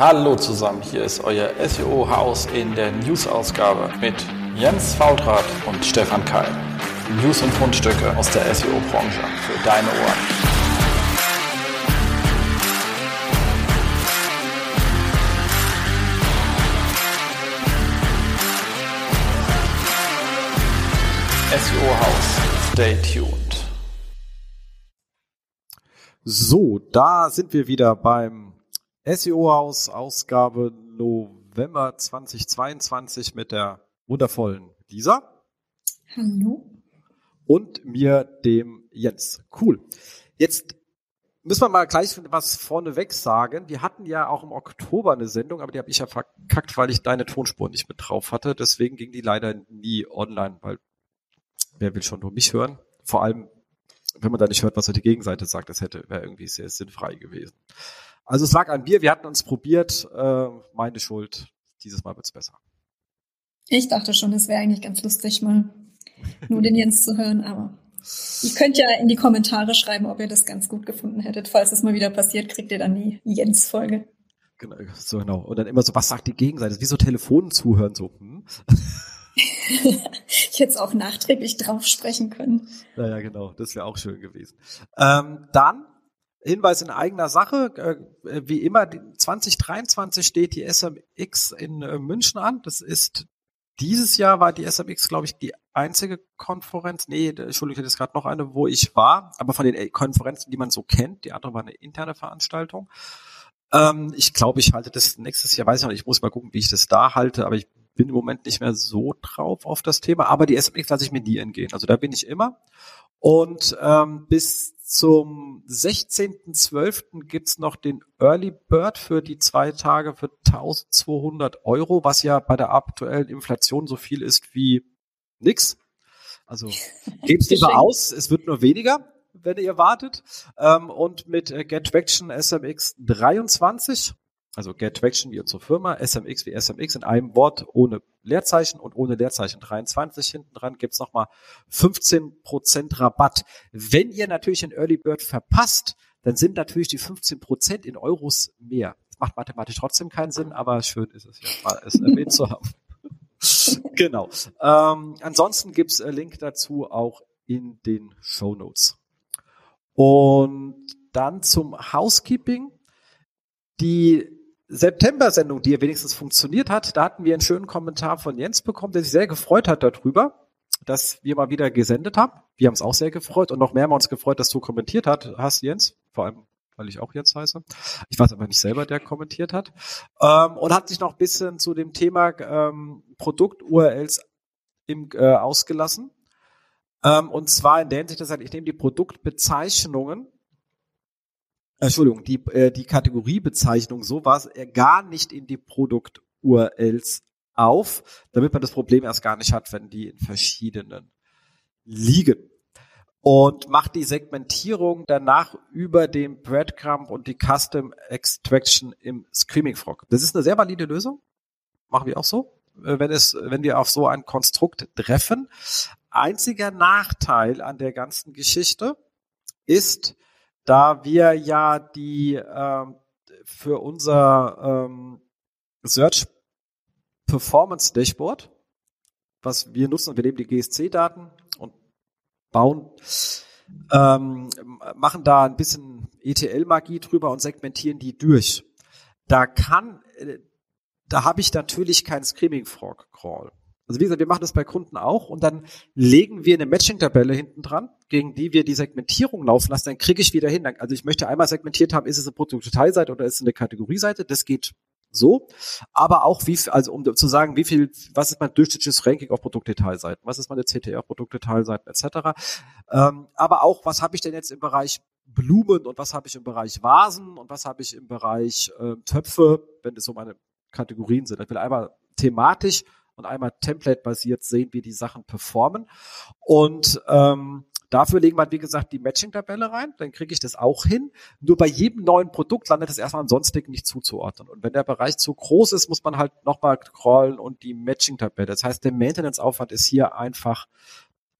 Hallo zusammen, hier ist euer SEO-Haus in der News-Ausgabe mit Jens Fautrat und Stefan Keil. News und Fundstücke aus der SEO-Branche für deine Ohren. SEO-Haus, stay tuned. So, da sind wir wieder beim SEO-Haus, Ausgabe November 2022 mit der wundervollen Lisa. Hallo. Und mir, dem Jens. Cool. Jetzt müssen wir mal gleich was vorneweg sagen. Wir hatten ja auch im Oktober eine Sendung, aber die habe ich ja verkackt, weil ich deine Tonspur nicht mit drauf hatte. Deswegen ging die leider nie online, weil wer will schon nur mich hören? Vor allem, wenn man da nicht hört, was die Gegenseite sagt, das hätte wäre irgendwie sehr sinnfrei gewesen. Also es lag an mir, wir hatten uns probiert, äh, meine Schuld. Dieses Mal wird's besser. Ich dachte schon, es wäre eigentlich ganz lustig, mal nur den Jens zu hören, aber ihr könnt ja in die Kommentare schreiben, ob ihr das ganz gut gefunden hättet. Falls es mal wieder passiert, kriegt ihr dann die Jens-Folge. Genau, so genau. Und dann immer so, was sagt die Gegenseite? Wie so Telefonen zuhören, so. Hm? ich hätte es auch nachträglich drauf sprechen können. Naja, genau, das wäre auch schön gewesen. Ähm, dann Hinweis in eigener Sache, äh, wie immer, 2023 steht die SMX in äh, München an. Das ist dieses Jahr war die SMX, glaube ich, die einzige Konferenz. Nee, Entschuldigung, das ist gerade noch eine, wo ich war, aber von den äh, Konferenzen, die man so kennt, die andere war eine interne Veranstaltung. Ähm, ich glaube, ich halte das nächstes Jahr, weiß ich noch nicht, ich muss mal gucken, wie ich das da halte, aber ich bin im Moment nicht mehr so drauf auf das Thema. Aber die SMX lasse ich mir nie entgehen. Also da bin ich immer. Und ähm, bis zum 16.12. gibt's noch den Early Bird für die zwei Tage für 1200 Euro, was ja bei der aktuellen Inflation so viel ist wie nix. Also gebt's lieber aus, es wird nur weniger, wenn ihr wartet. Ähm, und mit äh, Get Traction SMX 23 also Get Traction wie unsere Firma, SMX wie SMX in einem Wort ohne Leerzeichen und ohne Leerzeichen 23 hinten dran gibt's nochmal 15% Rabatt. Wenn ihr natürlich ein Early Bird verpasst, dann sind natürlich die 15% in Euros mehr. Das macht mathematisch trotzdem keinen Sinn, aber schön ist es ja mal, es erwähnt zu haben. genau. Ähm, ansonsten gibt's einen Link dazu auch in den Show Notes. Und dann zum Housekeeping. Die September-Sendung, die ja wenigstens funktioniert hat, da hatten wir einen schönen Kommentar von Jens bekommen, der sich sehr gefreut hat darüber, dass wir mal wieder gesendet haben. Wir haben es auch sehr gefreut und noch mehr haben wir uns gefreut, dass du kommentiert hat, hast, Jens. Vor allem, weil ich auch Jens heiße. Ich weiß aber nicht selber, der kommentiert hat. Ähm, und hat sich noch ein bisschen zu dem Thema ähm, Produkt-URLs äh, ausgelassen. Ähm, und zwar in der Hinsicht, dass ich nehme die Produktbezeichnungen Entschuldigung, die, äh, die Kategoriebezeichnung sowas äh, gar nicht in die Produkt-URLs auf, damit man das Problem erst gar nicht hat, wenn die in verschiedenen liegen. Und macht die Segmentierung danach über den Breadcrumb und die Custom Extraction im Screaming Frog. Das ist eine sehr valide Lösung. Machen wir auch so, äh, wenn es, wenn wir auf so ein Konstrukt treffen. Einziger Nachteil an der ganzen Geschichte ist, da wir ja die ähm, für unser ähm, Search Performance Dashboard, was wir nutzen, wir nehmen die GSC-Daten und bauen, ähm, machen da ein bisschen ETL-Magie drüber und segmentieren die durch. Da kann, äh, da habe ich natürlich kein Screaming Frog Crawl. Also wie gesagt, wir machen das bei Kunden auch und dann legen wir eine Matching-Tabelle hinten dran, gegen die wir die Segmentierung laufen lassen, dann kriege ich wieder hin. Also ich möchte einmal segmentiert haben, ist es eine Produktdetailseite oder ist es eine Kategorieseite? Das geht so, aber auch wie, also um zu sagen, wie viel, was ist mein durchschnittliches Ranking auf Produktdetailseiten, was ist meine CTR auf Produktdetailseiten etc. Ähm, aber auch, was habe ich denn jetzt im Bereich Blumen und was habe ich im Bereich Vasen und was habe ich im Bereich äh, Töpfe, wenn es so meine Kategorien sind. Ich will einmal thematisch und einmal template-basiert sehen, wie die Sachen performen. Und ähm, Dafür legen wir, wie gesagt, die Matching-Tabelle rein, dann kriege ich das auch hin. Nur bei jedem neuen Produkt landet es erstmal am Sonstigen nicht zuzuordnen. Und wenn der Bereich zu groß ist, muss man halt nochmal crawlen und die Matching-Tabelle. Das heißt, der Maintenance-Aufwand ist hier einfach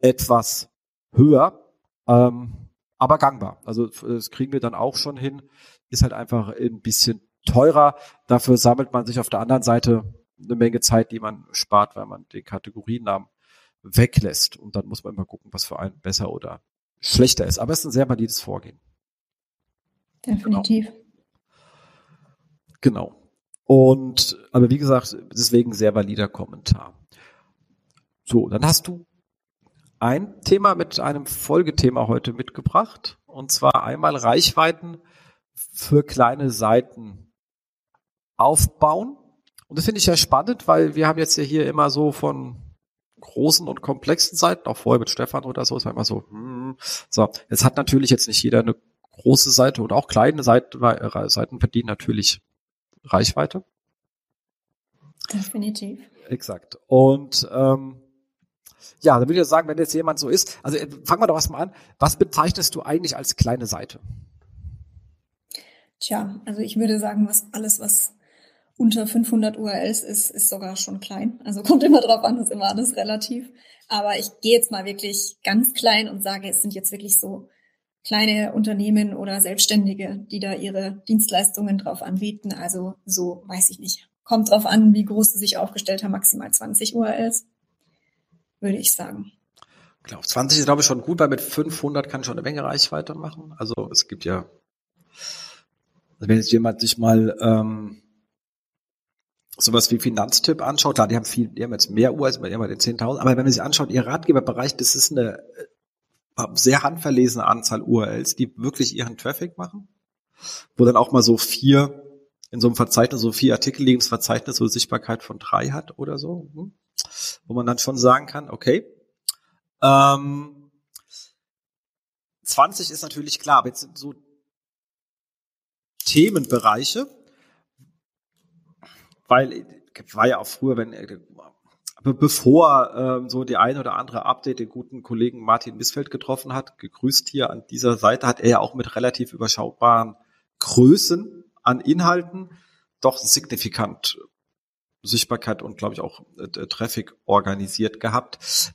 etwas höher, ähm, aber gangbar. Also das kriegen wir dann auch schon hin. Ist halt einfach ein bisschen teurer. Dafür sammelt man sich auf der anderen Seite eine Menge Zeit, die man spart, weil man den Kategoriennamen weglässt. Und dann muss man immer gucken, was für einen besser oder schlechter ist. Aber es ist ein sehr valides Vorgehen. Definitiv. Genau. genau. Und, aber wie gesagt, deswegen sehr valider Kommentar. So, dann hast du ein Thema mit einem Folgethema heute mitgebracht. Und zwar einmal Reichweiten für kleine Seiten aufbauen. Und das finde ich ja spannend, weil wir haben jetzt ja hier immer so von großen und komplexen Seiten, auch vorher mit Stefan oder so, ist man immer so, hm, so, jetzt hat natürlich jetzt nicht jeder eine große Seite oder auch kleine Seiten, äh, Seiten verdienen natürlich Reichweite. Definitiv. Exakt. Und ähm, ja, dann würde ich sagen, wenn jetzt jemand so ist, also äh, fangen wir doch erstmal an, was bezeichnest du eigentlich als kleine Seite? Tja, also ich würde sagen, was alles, was unter 500 URLs ist, ist sogar schon klein. Also kommt immer drauf an, ist immer alles relativ. Aber ich gehe jetzt mal wirklich ganz klein und sage, es sind jetzt wirklich so kleine Unternehmen oder Selbstständige, die da ihre Dienstleistungen drauf anbieten. Also so, weiß ich nicht. Kommt drauf an, wie groß sie sich aufgestellt haben, maximal 20 URLs, würde ich sagen. Genau, 20 ist glaube ich schon gut, weil mit 500 kann schon eine Menge Reichweite machen. Also es gibt ja, wenn jetzt jemand sich mal ähm, sowas wie Finanztipp anschaut, klar, die haben viel, die haben jetzt mehr Uhr als bei den 10.000, aber wenn man sich anschaut, ihr Ratgeberbereich, das ist eine äh, sehr handverlesene Anzahl URLs, die wirklich ihren Traffic machen, wo dann auch mal so vier in so einem Verzeichnis, so vier Artikel liegen, das Verzeichnis so Sichtbarkeit von drei hat oder so, hm, wo man dann schon sagen kann, okay, ähm, 20 ist natürlich klar, aber jetzt sind so Themenbereiche, weil war ja auch früher, wenn äh, bevor ähm, so die eine oder andere Update den guten Kollegen Martin Missfeld getroffen hat, gegrüßt hier an dieser Seite, hat er ja auch mit relativ überschaubaren Größen an Inhalten doch signifikant Sichtbarkeit und glaube ich auch äh, Traffic organisiert gehabt.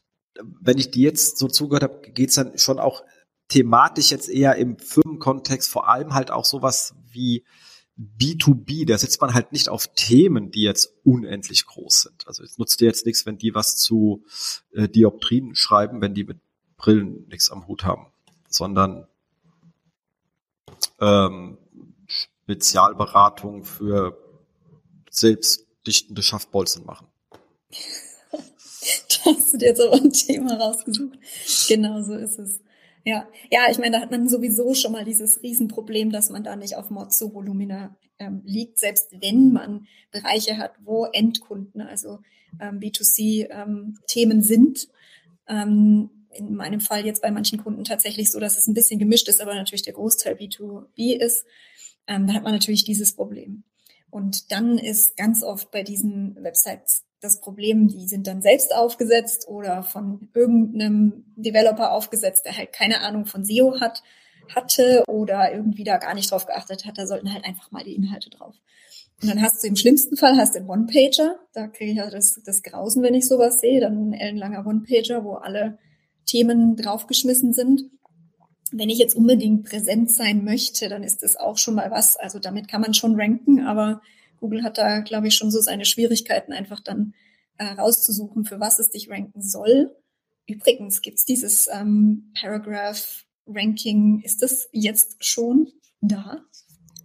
Wenn ich die jetzt so zugehört habe, geht's dann schon auch thematisch jetzt eher im Firmenkontext, vor allem halt auch sowas wie B2B, da sitzt man halt nicht auf Themen, die jetzt unendlich groß sind. Also es nutzt dir jetzt nichts, wenn die was zu äh, Dioptrien schreiben, wenn die mit Brillen nichts am Hut haben, sondern ähm, Spezialberatung für selbstdichtende Schaftbolzen machen. da hast du dir jetzt aber ein Thema rausgesucht. Genau so ist es. Ja, ja, ich meine, da hat man sowieso schon mal dieses Riesenproblem, dass man da nicht auf Mozzo-Volumina ähm, liegt, selbst wenn man Bereiche hat, wo Endkunden, also ähm, B2C-Themen ähm, sind. Ähm, in meinem Fall jetzt bei manchen Kunden tatsächlich so, dass es ein bisschen gemischt ist, aber natürlich der Großteil B2B ist. Ähm, da hat man natürlich dieses Problem. Und dann ist ganz oft bei diesen Websites das Problem, die sind dann selbst aufgesetzt oder von irgendeinem Developer aufgesetzt, der halt keine Ahnung von SEO hat, hatte oder irgendwie da gar nicht drauf geachtet hat. Da sollten halt einfach mal die Inhalte drauf. Und dann hast du im schlimmsten Fall hast du einen One-Pager. Da kriege ich ja das, das Grausen, wenn ich sowas sehe. Dann ein ellenlanger One-Pager, wo alle Themen draufgeschmissen sind. Wenn ich jetzt unbedingt präsent sein möchte, dann ist das auch schon mal was. Also damit kann man schon ranken, aber Google hat da, glaube ich, schon so seine Schwierigkeiten, einfach dann äh, rauszusuchen, für was es dich ranken soll. Übrigens gibt's dieses ähm, Paragraph Ranking, ist das jetzt schon da?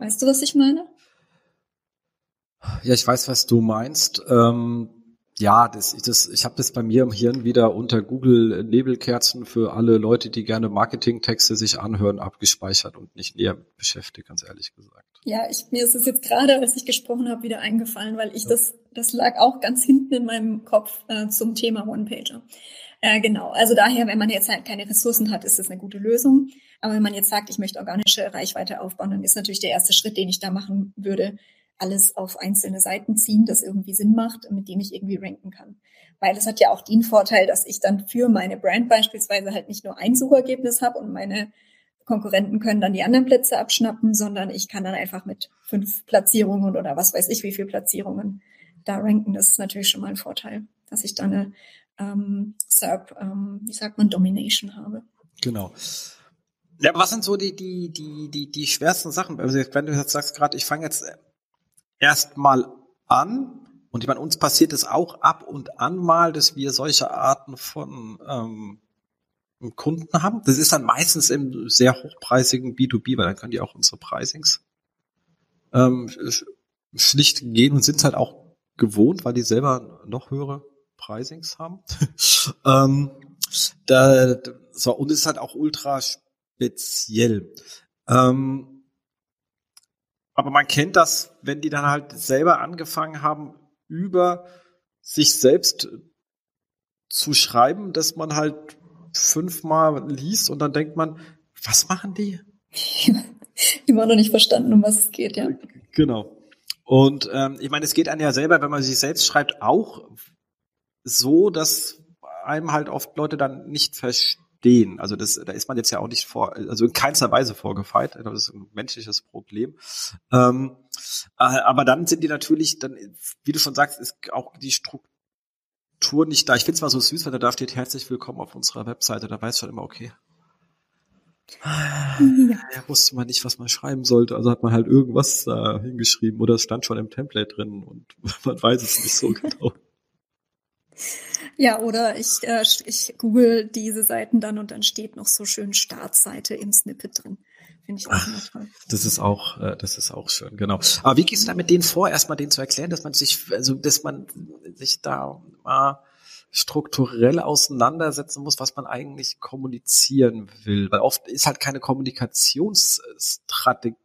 Weißt du, was ich meine? Ja, ich weiß, was du meinst. Ähm, ja, das, das, ich habe das bei mir im Hirn wieder unter Google Nebelkerzen für alle Leute, die gerne Marketingtexte sich anhören, abgespeichert und nicht näher beschäftigt, ganz ehrlich gesagt. Ja, ich, mir ist es jetzt gerade, als ich gesprochen habe, wieder eingefallen, weil ich ja. das, das lag auch ganz hinten in meinem Kopf äh, zum Thema One-Pager. Äh, genau, also daher, wenn man jetzt halt keine Ressourcen hat, ist das eine gute Lösung. Aber wenn man jetzt sagt, ich möchte organische Reichweite aufbauen, dann ist natürlich der erste Schritt, den ich da machen würde, alles auf einzelne Seiten ziehen, das irgendwie Sinn macht, mit dem ich irgendwie ranken kann. Weil es hat ja auch den Vorteil, dass ich dann für meine Brand beispielsweise halt nicht nur ein Suchergebnis habe und meine Konkurrenten können dann die anderen Plätze abschnappen, sondern ich kann dann einfach mit fünf Platzierungen oder was weiß ich, wie viele Platzierungen da ranken. Das ist natürlich schon mal ein Vorteil, dass ich da eine ähm, SERP, ähm, wie sagt man, Domination habe. Genau. Ja, was sind so die, die, die, die, die schwersten Sachen? Also wenn du jetzt sagst gerade, ich fange jetzt erstmal an. Und ich meine, uns passiert es auch ab und an mal, dass wir solche Arten von ähm, Kunden haben. Das ist dann meistens im sehr hochpreisigen B2B, weil dann können die auch unsere Pricings ähm, schlicht gehen und sind halt auch gewohnt, weil die selber noch höhere Pricings haben. ähm, da, so, und es ist halt auch ultra speziell. Ähm, aber man kennt das, wenn die dann halt selber angefangen haben, über sich selbst zu schreiben, dass man halt fünfmal liest und dann denkt man, was machen die? Immer noch nicht verstanden, um was es geht, ja. Genau. Und ähm, ich meine, es geht einem ja selber, wenn man sich selbst schreibt, auch so, dass einem halt oft Leute dann nicht verstehen. Also das, da ist man jetzt ja auch nicht vor, also in keinster Weise vorgefeit. Das ist ein menschliches Problem. Ähm, äh, aber dann sind die natürlich, dann, wie du schon sagst, ist auch die Struktur nicht da. Ich finde es mal so süß, wenn da da steht, herzlich willkommen auf unserer Webseite. Da weiß schon immer, okay. Ja. ja, wusste man nicht, was man schreiben sollte. Also hat man halt irgendwas da hingeschrieben oder es stand schon im Template drin und man weiß es nicht so genau. Ja, oder ich, äh, ich google diese Seiten dann und dann steht noch so schön Startseite im Snippet drin. Finde ich auch toll. Das ist auch, äh, das ist auch schön, genau. Aber wie gehst du da mit denen vor, erstmal denen zu erklären, dass man sich, also dass man sich da mal strukturell auseinandersetzen muss, was man eigentlich kommunizieren will? Weil oft ist halt keine Kommunikationsstrategie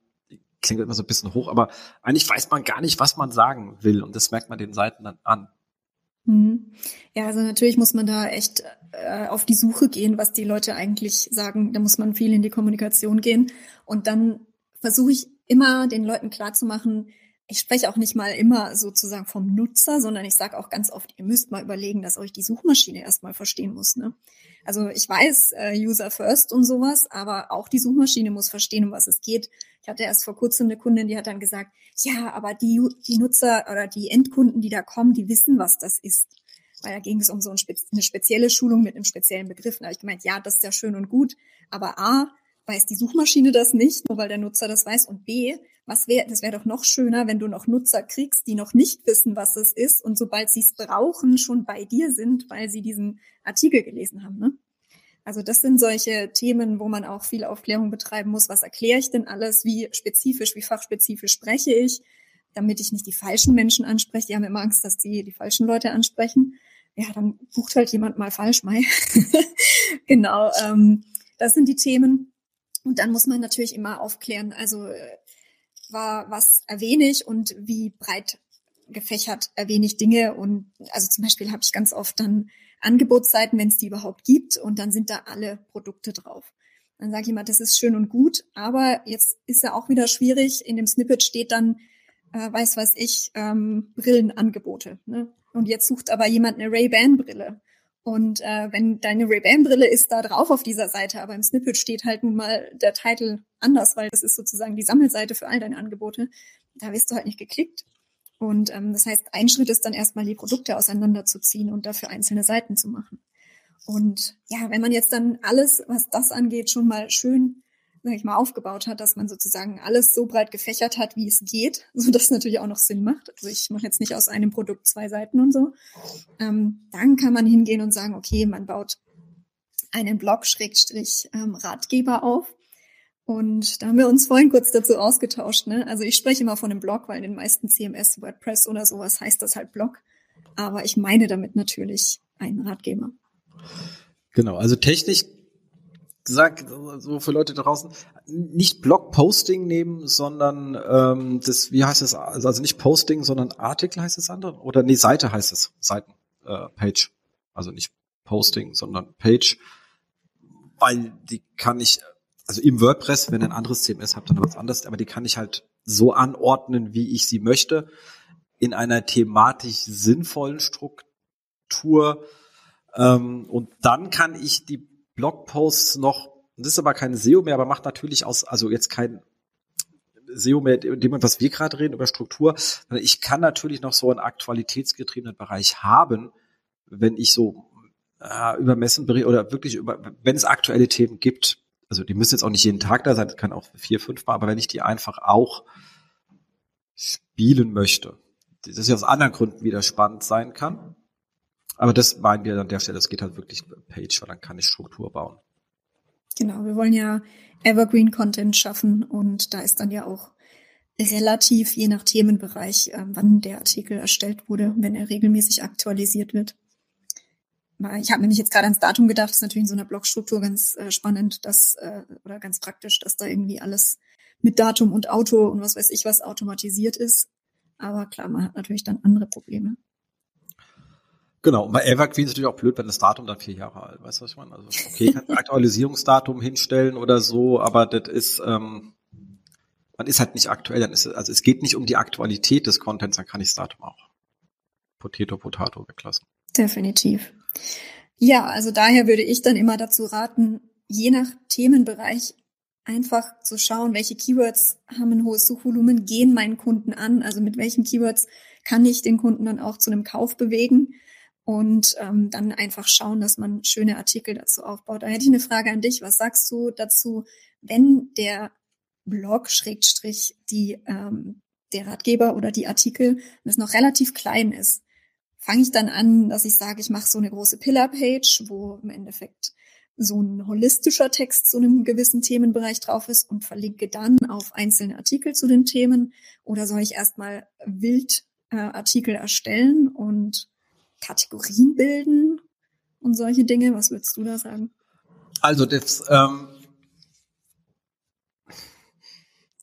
klingt immer so ein bisschen hoch, aber eigentlich weiß man gar nicht, was man sagen will und das merkt man den Seiten dann an. Mhm. Ja, also natürlich muss man da echt äh, auf die Suche gehen, was die Leute eigentlich sagen. Da muss man viel in die Kommunikation gehen. Und dann versuche ich immer den Leuten klarzumachen, ich spreche auch nicht mal immer sozusagen vom Nutzer, sondern ich sage auch ganz oft, ihr müsst mal überlegen, dass euch die Suchmaschine erstmal verstehen muss. Ne? Also ich weiß, äh, User First und sowas, aber auch die Suchmaschine muss verstehen, um was es geht. Ich hatte erst vor kurzem eine Kundin, die hat dann gesagt, ja, aber die, die Nutzer oder die Endkunden, die da kommen, die wissen, was das ist. Weil da ging es um so eine spezielle Schulung mit einem speziellen Begriff. Da habe ich gemeint, ja, das ist ja schön und gut, aber A, weiß die Suchmaschine das nicht, nur weil der Nutzer das weiß. Und B, was wäre, das wäre doch noch schöner, wenn du noch Nutzer kriegst, die noch nicht wissen, was es ist und sobald sie es brauchen, schon bei dir sind, weil sie diesen Artikel gelesen haben. Ne? Also das sind solche Themen, wo man auch viel Aufklärung betreiben muss. Was erkläre ich denn alles? Wie spezifisch, wie fachspezifisch spreche ich, damit ich nicht die falschen Menschen anspreche. Die haben immer Angst, dass die die falschen Leute ansprechen. Ja, dann bucht halt jemand mal falsch, Mai. genau, ähm, das sind die Themen. Und dann muss man natürlich immer aufklären, also äh, war, was erwähne ich und wie breit gefächert erwähne ich Dinge. Und also zum Beispiel habe ich ganz oft dann Angebotsseiten, wenn es die überhaupt gibt, und dann sind da alle Produkte drauf. Dann sage ich immer, das ist schön und gut, aber jetzt ist ja auch wieder schwierig. In dem Snippet steht dann, äh, weiß was ich, ähm, Brillenangebote. Ne? Und jetzt sucht aber jemand eine Ray-Ban-Brille. Und äh, wenn deine Ray-Ban-Brille ist da drauf auf dieser Seite, aber im Snippet steht halt nun mal der Titel anders, weil das ist sozusagen die Sammelseite für all deine Angebote, da wirst du halt nicht geklickt. Und ähm, das heißt, ein Schritt ist dann erstmal die Produkte auseinanderzuziehen und dafür einzelne Seiten zu machen. Und ja, wenn man jetzt dann alles, was das angeht, schon mal schön, sag ich mal, aufgebaut hat, dass man sozusagen alles so breit gefächert hat, wie es geht, so dass natürlich auch noch Sinn macht. Also ich mache jetzt nicht aus einem Produkt zwei Seiten und so. Ähm, dann kann man hingehen und sagen, okay, man baut einen Blog-Ratgeber ähm, auf und da haben wir uns vorhin kurz dazu ausgetauscht. Ne? Also ich spreche immer von einem Blog, weil in den meisten CMS, WordPress oder sowas heißt das halt Blog. Aber ich meine damit natürlich einen Ratgeber. Genau, also technisch gesagt, so für Leute draußen, nicht Blog-Posting nehmen, sondern ähm, das, wie heißt es, also, also nicht Posting, sondern Artikel heißt es andere? Oder nee, Seite heißt es, Seiten, äh, Page. Also nicht Posting, sondern Page. Weil die kann ich also im WordPress, wenn ihr ein anderes CMS habt, dann was anderes, aber die kann ich halt so anordnen, wie ich sie möchte, in einer thematisch sinnvollen Struktur. Ähm, und dann kann ich die Blogposts noch, das ist aber kein SEO mehr, aber macht natürlich aus, also jetzt kein SEO mehr, dem, was wir gerade reden, über Struktur, ich kann natürlich noch so einen aktualitätsgetriebenen Bereich haben, wenn ich so äh, über Messen oder wirklich über, wenn es aktuelle Themen gibt, also die müssen jetzt auch nicht jeden Tag da sein, das kann auch vier, fünf Mal, aber wenn ich die einfach auch spielen möchte. Das ja aus anderen Gründen wieder spannend sein kann. Aber das meinen wir an der Stelle, das geht halt wirklich Page, weil dann kann ich Struktur bauen. Genau, wir wollen ja Evergreen Content schaffen und da ist dann ja auch relativ je nach Themenbereich, äh, wann der Artikel erstellt wurde, wenn er regelmäßig aktualisiert wird. Ich habe nämlich jetzt gerade ans Datum gedacht, das ist natürlich in so einer Blogstruktur ganz äh, spannend, dass, äh, oder ganz praktisch, dass da irgendwie alles mit Datum und Auto und was weiß ich was automatisiert ist. Aber klar, man hat natürlich dann andere Probleme. Genau, bei Evergreen ist natürlich auch blöd, wenn das Datum dann vier Jahre alt, weißt du, was ich meine? Also, okay, kann ein Aktualisierungsdatum hinstellen oder so, aber das ist, ähm, man ist halt nicht aktuell, dann ist also es geht nicht um die Aktualität des Contents, dann kann ich das Datum auch Potato, Potato weglassen. Definitiv. Ja, also daher würde ich dann immer dazu raten, je nach Themenbereich einfach zu schauen, welche Keywords haben ein hohes Suchvolumen, gehen meinen Kunden an, also mit welchen Keywords kann ich den Kunden dann auch zu einem Kauf bewegen und ähm, dann einfach schauen, dass man schöne Artikel dazu aufbaut. Da hätte ich eine Frage an dich. Was sagst du dazu, wenn der Blog Schrägstrich die ähm, der Ratgeber oder die Artikel, es noch relativ klein ist, fange ich dann an, dass ich sage, ich mache so eine große Pillar-Page, wo im Endeffekt so ein holistischer Text zu einem gewissen Themenbereich drauf ist und verlinke dann auf einzelne Artikel zu den Themen? Oder soll ich erstmal wild äh, Artikel erstellen und Kategorien bilden und solche Dinge? Was würdest du da sagen? Also das, ähm,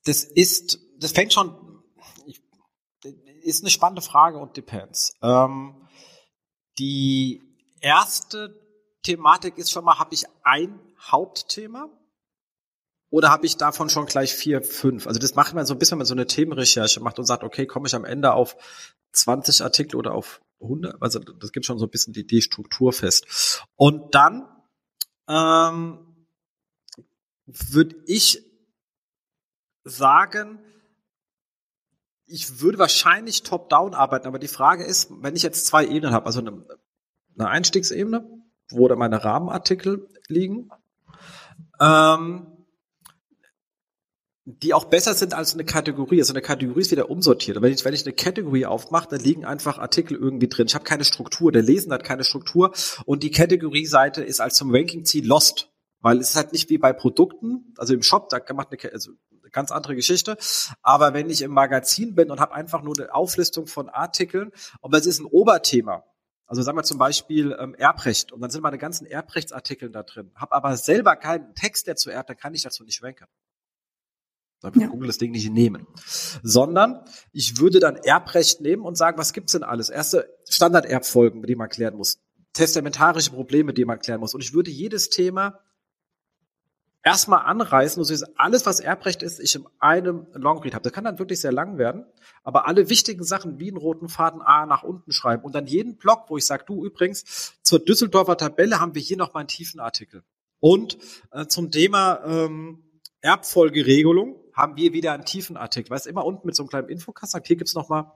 das ist, das fängt schon, ist eine spannende Frage und depends. Ähm, die erste Thematik ist schon mal, habe ich ein Hauptthema oder habe ich davon schon gleich vier, fünf? Also das macht man so ein bisschen, wenn man so eine Themenrecherche macht und sagt, okay, komme ich am Ende auf 20 Artikel oder auf 100? Also das gibt schon so ein bisschen die, die Struktur fest. Und dann ähm, würde ich sagen, ich würde wahrscheinlich top-down arbeiten, aber die Frage ist, wenn ich jetzt zwei Ebenen habe, also eine, eine Einstiegsebene, wo da meine Rahmenartikel liegen, ähm, die auch besser sind als eine Kategorie. Also eine Kategorie ist wieder umsortiert. Und wenn ich, wenn ich eine Kategorie aufmache, dann liegen einfach Artikel irgendwie drin. Ich habe keine Struktur. Der Lesen hat keine Struktur. Und die Kategorie-Seite ist als zum Ranking-Ziel lost. Weil es ist halt nicht wie bei Produkten, also im Shop, da macht eine, also eine ganz andere Geschichte. Aber wenn ich im Magazin bin und habe einfach nur eine Auflistung von Artikeln, und das ist ein Oberthema, also sagen wir zum Beispiel ähm, Erbrecht und dann sind meine ganzen Erbrechtsartikel da drin, habe aber selber keinen Text, der zu erbt, dann kann ich dazu nicht ranken. Dann ja. Google das Ding nicht nehmen. Sondern ich würde dann Erbrecht nehmen und sagen, was gibt's denn alles? Erste Standarderbfolgen, die man klären muss. Testamentarische Probleme, die man klären muss. Und ich würde jedes Thema erstmal anreißen, so alles, was Erbrecht ist, ich in einem Longread habe. Das kann dann wirklich sehr lang werden, aber alle wichtigen Sachen wie einen roten Faden A nach unten schreiben und dann jeden Blog, wo ich sage, du übrigens, zur Düsseldorfer Tabelle haben wir hier noch mal einen tiefen Artikel. Und äh, zum Thema ähm, Erbfolgeregelung haben wir wieder einen tiefen Artikel. Weißt immer unten mit so einem kleinen Infokasten, hier gibt's noch mal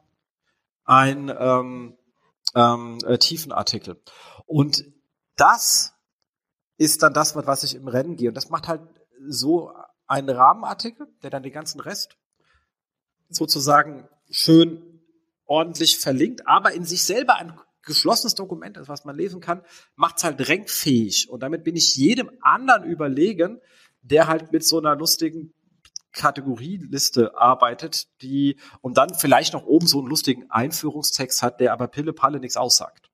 einen ähm, ähm, äh, tiefen Artikel. Und das ist dann das, was ich im Rennen gehe. Und das macht halt so einen Rahmenartikel, der dann den ganzen Rest sozusagen schön ordentlich verlinkt, aber in sich selber ein geschlossenes Dokument ist, was man lesen kann, macht es halt rankfähig. Und damit bin ich jedem anderen überlegen, der halt mit so einer lustigen Kategorieliste arbeitet, die und dann vielleicht noch oben so einen lustigen Einführungstext hat, der aber Pille Palle nichts aussagt.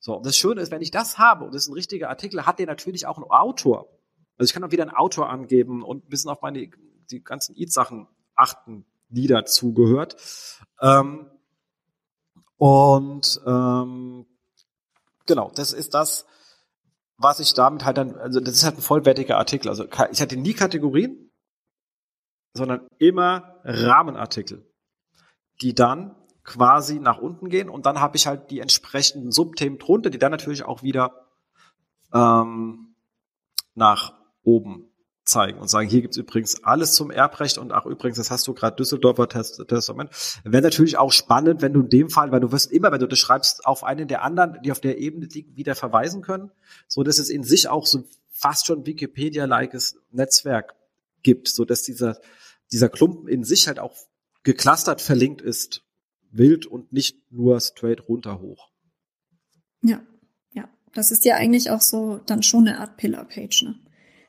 So, und das Schöne ist, wenn ich das habe und das ist ein richtiger Artikel, hat der natürlich auch einen Autor. Also ich kann auch wieder einen Autor angeben und ein bisschen auf meine die ganzen Eat-Sachen achten, die dazugehört. Ähm, und ähm, genau, das ist das, was ich damit halt dann, also das ist halt ein vollwertiger Artikel. Also ich hatte nie Kategorien, sondern immer Rahmenartikel, die dann quasi nach unten gehen und dann habe ich halt die entsprechenden Subthemen drunter, die dann natürlich auch wieder ähm, nach oben zeigen und sagen, hier gibt's übrigens alles zum Erbrecht und ach übrigens, das hast du gerade Düsseldorfer Testament. Wäre natürlich auch spannend, wenn du in dem Fall, weil du wirst immer, wenn du das schreibst, auf einen der anderen, die auf der Ebene liegen, wieder verweisen können, so dass es in sich auch so fast schon Wikipedia-likes Netzwerk gibt, so dass dieser dieser Klumpen in sich halt auch geclustert verlinkt ist, wild und nicht nur straight runter hoch. Ja, ja. Das ist ja eigentlich auch so dann schon eine Art Pillar-Page, ne?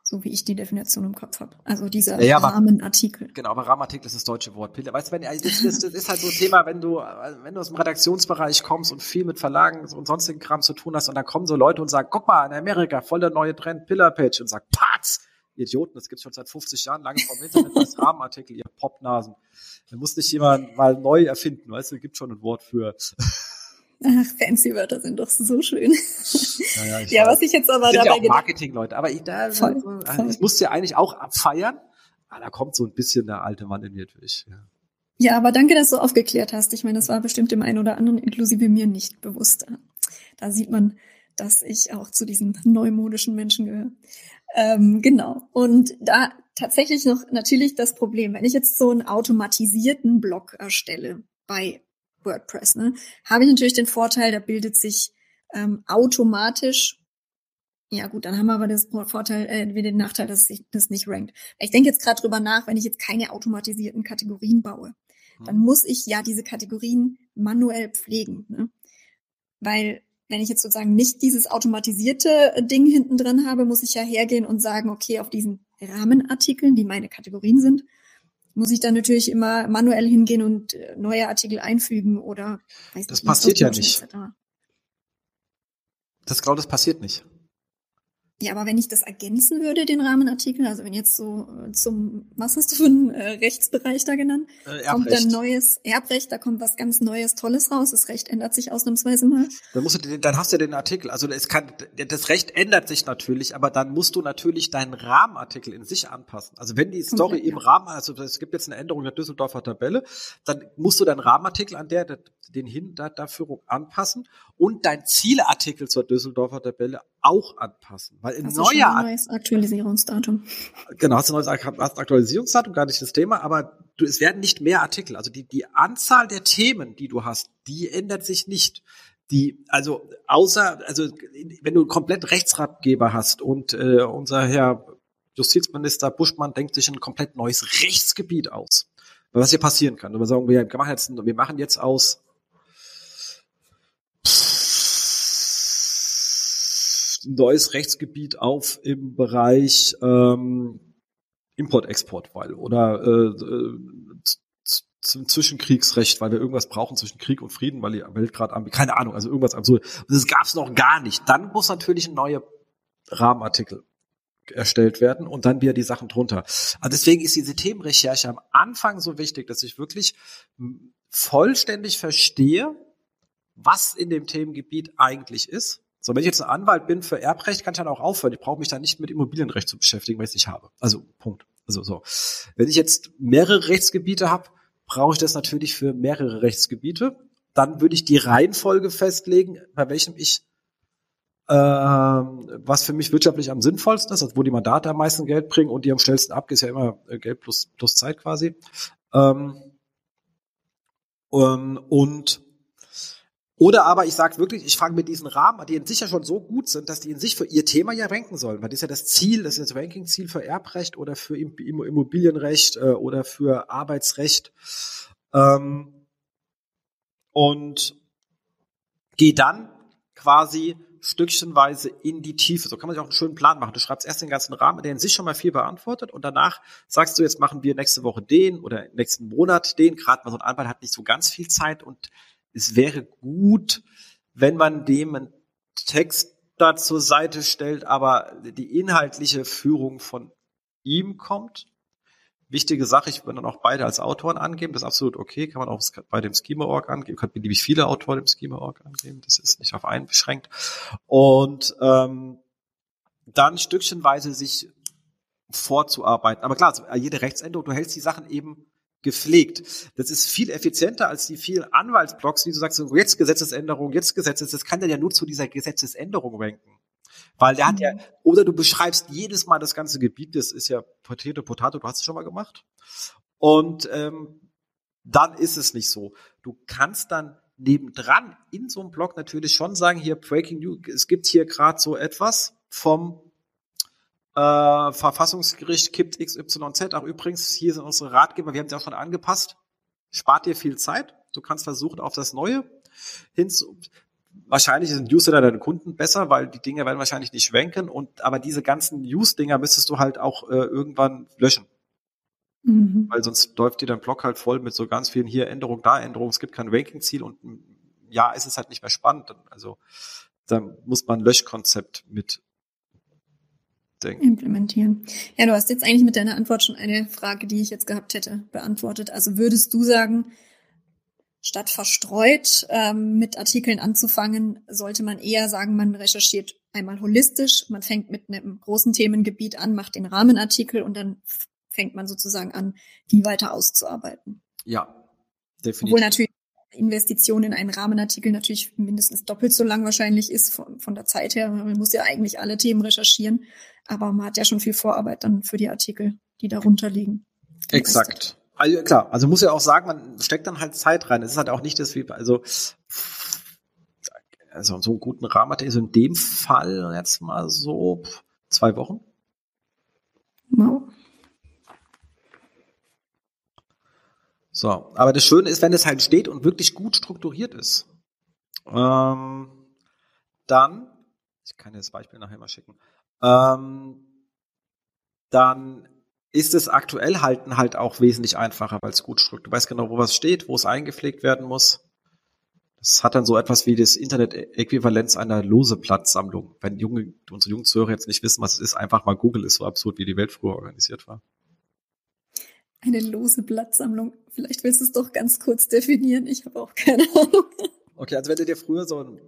so wie ich die Definition im Kopf habe. Also dieser Ja, aber- Rahmenartikel. Genau, aber Rahmenartikel ist das deutsche Wort. Pille. Weißt du, wenn, also das, das, das ist halt so ein Thema, wenn du, wenn du aus dem Redaktionsbereich kommst und viel mit Verlagen und sonstigen Kram zu tun hast und dann kommen so Leute und sagen, guck mal, in Amerika, voll der neue Trend, Pillar-Page und sagt, Patz! Idioten, das gibt's schon seit 50 Jahren, lange vom Internet als Rahmenartikel, ihr Popnasen. Da muss nicht jemand mal neu erfinden, weißt du, gibt schon ein Wort für. Ach, fancy Wörter sind doch so schön. Naja, ja, weiß. was ich jetzt aber sind ja dabei auch gedacht Marketing-Leute, aber ich, da, Voll, also, voll. ich musste ja eigentlich auch abfeiern, aber da kommt so ein bisschen der alte Mann in mir durch. Ja. Ja, aber danke, dass du aufgeklärt hast. Ich meine, das war bestimmt dem einen oder anderen, inklusive mir, nicht bewusst. Da sieht man, dass ich auch zu diesen neumodischen Menschen gehöre. Ähm, genau. Und da tatsächlich noch natürlich das Problem, wenn ich jetzt so einen automatisierten Blog erstelle bei WordPress, ne, habe ich natürlich den Vorteil, da bildet sich ähm, automatisch ja gut, dann haben wir aber das Vorteil, äh, den Nachteil, dass sich das nicht rankt. Ich denke jetzt gerade drüber nach, wenn ich jetzt keine automatisierten Kategorien baue, dann muss ich ja diese Kategorien manuell pflegen. Ne? Weil wenn ich jetzt sozusagen nicht dieses automatisierte äh, Ding hinten drin habe, muss ich ja hergehen und sagen, okay, auf diesen Rahmenartikeln, die meine Kategorien sind, muss ich dann natürlich immer manuell hingehen und äh, neue Artikel einfügen oder weiß Das nicht, passiert ja nicht. Das glaube das passiert nicht. Ja, aber wenn ich das ergänzen würde, den Rahmenartikel, also wenn jetzt so äh, zum, was hast du für einen äh, Rechtsbereich da genannt? Äh, Kommt Erbrecht. dann neues Erbrecht, da kommt was ganz Neues, Tolles raus. Das Recht ändert sich ausnahmsweise mal. Dann musst du den, dann hast du den Artikel. Also es kann, das Recht ändert sich natürlich, aber dann musst du natürlich deinen Rahmenartikel in sich anpassen. Also wenn die Story Komplett, im ja. Rahmen, also es gibt jetzt eine Änderung der Düsseldorfer Tabelle, dann musst du deinen Rahmenartikel an der, den hin der Führung anpassen und dein Zieleartikel zur Düsseldorfer Tabelle auch anpassen, weil ein Hast du schon neuer ein neues Aktualisierungsdatum. Genau, hast du ein neues Aktualisierungsdatum, gar nicht das Thema, aber du, es werden nicht mehr Artikel. Also die, die Anzahl der Themen, die du hast, die ändert sich nicht. Die, also außer, also wenn du komplett Rechtsratgeber hast und äh, unser Herr Justizminister Buschmann denkt sich ein komplett neues Rechtsgebiet aus. Was hier passieren kann. Und wir sagen, wir machen jetzt, wir machen jetzt aus neues Rechtsgebiet auf im Bereich ähm, Import-Export, weil oder äh, äh, z- z- Zwischenkriegsrecht, weil wir irgendwas brauchen zwischen Krieg und Frieden, weil die Welt gerade am keine Ahnung, also irgendwas absurd. Das gab es noch gar nicht. Dann muss natürlich ein neuer Rahmenartikel erstellt werden und dann wieder die Sachen drunter. Also deswegen ist diese Themenrecherche am Anfang so wichtig, dass ich wirklich m, vollständig verstehe, was in dem Themengebiet eigentlich ist. So, wenn ich jetzt ein Anwalt bin für Erbrecht, kann ich dann auch aufhören. Ich brauche mich dann nicht mit Immobilienrecht zu beschäftigen, weil ich es nicht habe. Also Punkt. Also so. Wenn ich jetzt mehrere Rechtsgebiete habe, brauche ich das natürlich für mehrere Rechtsgebiete. Dann würde ich die Reihenfolge festlegen, bei welchem ich ähm, was für mich wirtschaftlich am sinnvollsten ist, also wo die Mandate am meisten Geld bringen und die am schnellsten abgeht, ist ja immer äh, Geld plus, plus Zeit quasi. Ähm, ähm, und oder aber ich sage wirklich, ich fange mit diesen Rahmen, die in sich ja schon so gut sind, dass die in sich für ihr Thema ja ranken sollen. Weil das ist ja das Ziel, das ist das Ranking-Ziel für Erbrecht oder für Im- Im- Immobilienrecht äh, oder für Arbeitsrecht. Ähm, und gehe dann quasi stückchenweise in die Tiefe. So kann man sich auch einen schönen Plan machen. Du schreibst erst den ganzen Rahmen, der in sich schon mal viel beantwortet und danach sagst du, jetzt machen wir nächste Woche den oder nächsten Monat den. Gerade mal so ein Anwalt hat nicht so ganz viel Zeit und es wäre gut, wenn man dem einen Text da zur Seite stellt, aber die inhaltliche Führung von ihm kommt. Wichtige Sache, ich würde dann auch beide als Autoren angeben, das ist absolut okay, kann man auch bei dem Schema.org angeben, kann beliebig viele Autoren im Schema.org angeben, das ist nicht auf einen beschränkt. Und ähm, dann stückchenweise sich vorzuarbeiten. Aber klar, also jede Rechtsänderung, du hältst die Sachen eben gepflegt. Das ist viel effizienter als die vielen Anwaltsblocks, die du sagst, jetzt Gesetzesänderung, jetzt Gesetzes, das kann dann ja nur zu dieser Gesetzesänderung ranken. Weil der hat ja, oder du beschreibst jedes Mal das ganze Gebiet, das ist ja Potato, Potato, du hast es schon mal gemacht. Und ähm, dann ist es nicht so. Du kannst dann nebendran in so einem Blog natürlich schon sagen, hier Breaking News, es gibt hier gerade so etwas vom äh, Verfassungsgericht kippt XYZ. Auch übrigens, hier sind unsere Ratgeber, wir haben sie auch schon angepasst. spart dir viel Zeit. Du kannst versuchen, auf das Neue hinzu. Wahrscheinlich sind Newsletter deine Kunden besser, weil die Dinge werden wahrscheinlich nicht schwenken. Und aber diese ganzen News-Dinger müsstest du halt auch äh, irgendwann löschen. Mhm. Weil sonst läuft dir dein Blog halt voll mit so ganz vielen hier Änderungen, da Änderungen. Es gibt kein Ranking-Ziel und ja, ist es halt nicht mehr spannend. Also da muss man ein Löschkonzept mit denken. Implementieren. Ja, du hast jetzt eigentlich mit deiner Antwort schon eine Frage, die ich jetzt gehabt hätte, beantwortet. Also würdest du sagen, statt verstreut ähm, mit Artikeln anzufangen, sollte man eher sagen, man recherchiert einmal holistisch, man fängt mit einem großen Themengebiet an, macht den Rahmenartikel und dann fängt man sozusagen an, die weiter auszuarbeiten. Ja, definitiv. Obwohl natürlich Investition in einen Rahmenartikel natürlich mindestens doppelt so lang wahrscheinlich ist von, von der Zeit her. Man muss ja eigentlich alle Themen recherchieren, aber man hat ja schon viel Vorarbeit dann für die Artikel, die darunter liegen. Exakt. Also klar, also muss ja auch sagen, man steckt dann halt Zeit rein. Es ist halt auch nicht das wie, also, also so einen guten Rahmenartikel, so in dem Fall jetzt mal so zwei Wochen. Wow. So, aber das Schöne ist, wenn es halt steht und wirklich gut strukturiert ist, ähm, dann, ich kann dir das Beispiel nachher mal schicken, ähm, dann ist das aktuell halten halt auch wesentlich einfacher, weil es gut strukturiert. Du weißt genau, wo was steht, wo es eingepflegt werden muss. Das hat dann so etwas wie das Internet-Äquivalenz einer lose Platzsammlung. Wenn junge, unsere jungen Zuhörer jetzt nicht wissen, was es ist, einfach mal Google ist so absurd, wie die Welt früher organisiert war. Eine lose Blattsammlung. Vielleicht willst du es doch ganz kurz definieren. Ich habe auch keine Ahnung. Okay, also wenn du dir früher so ein,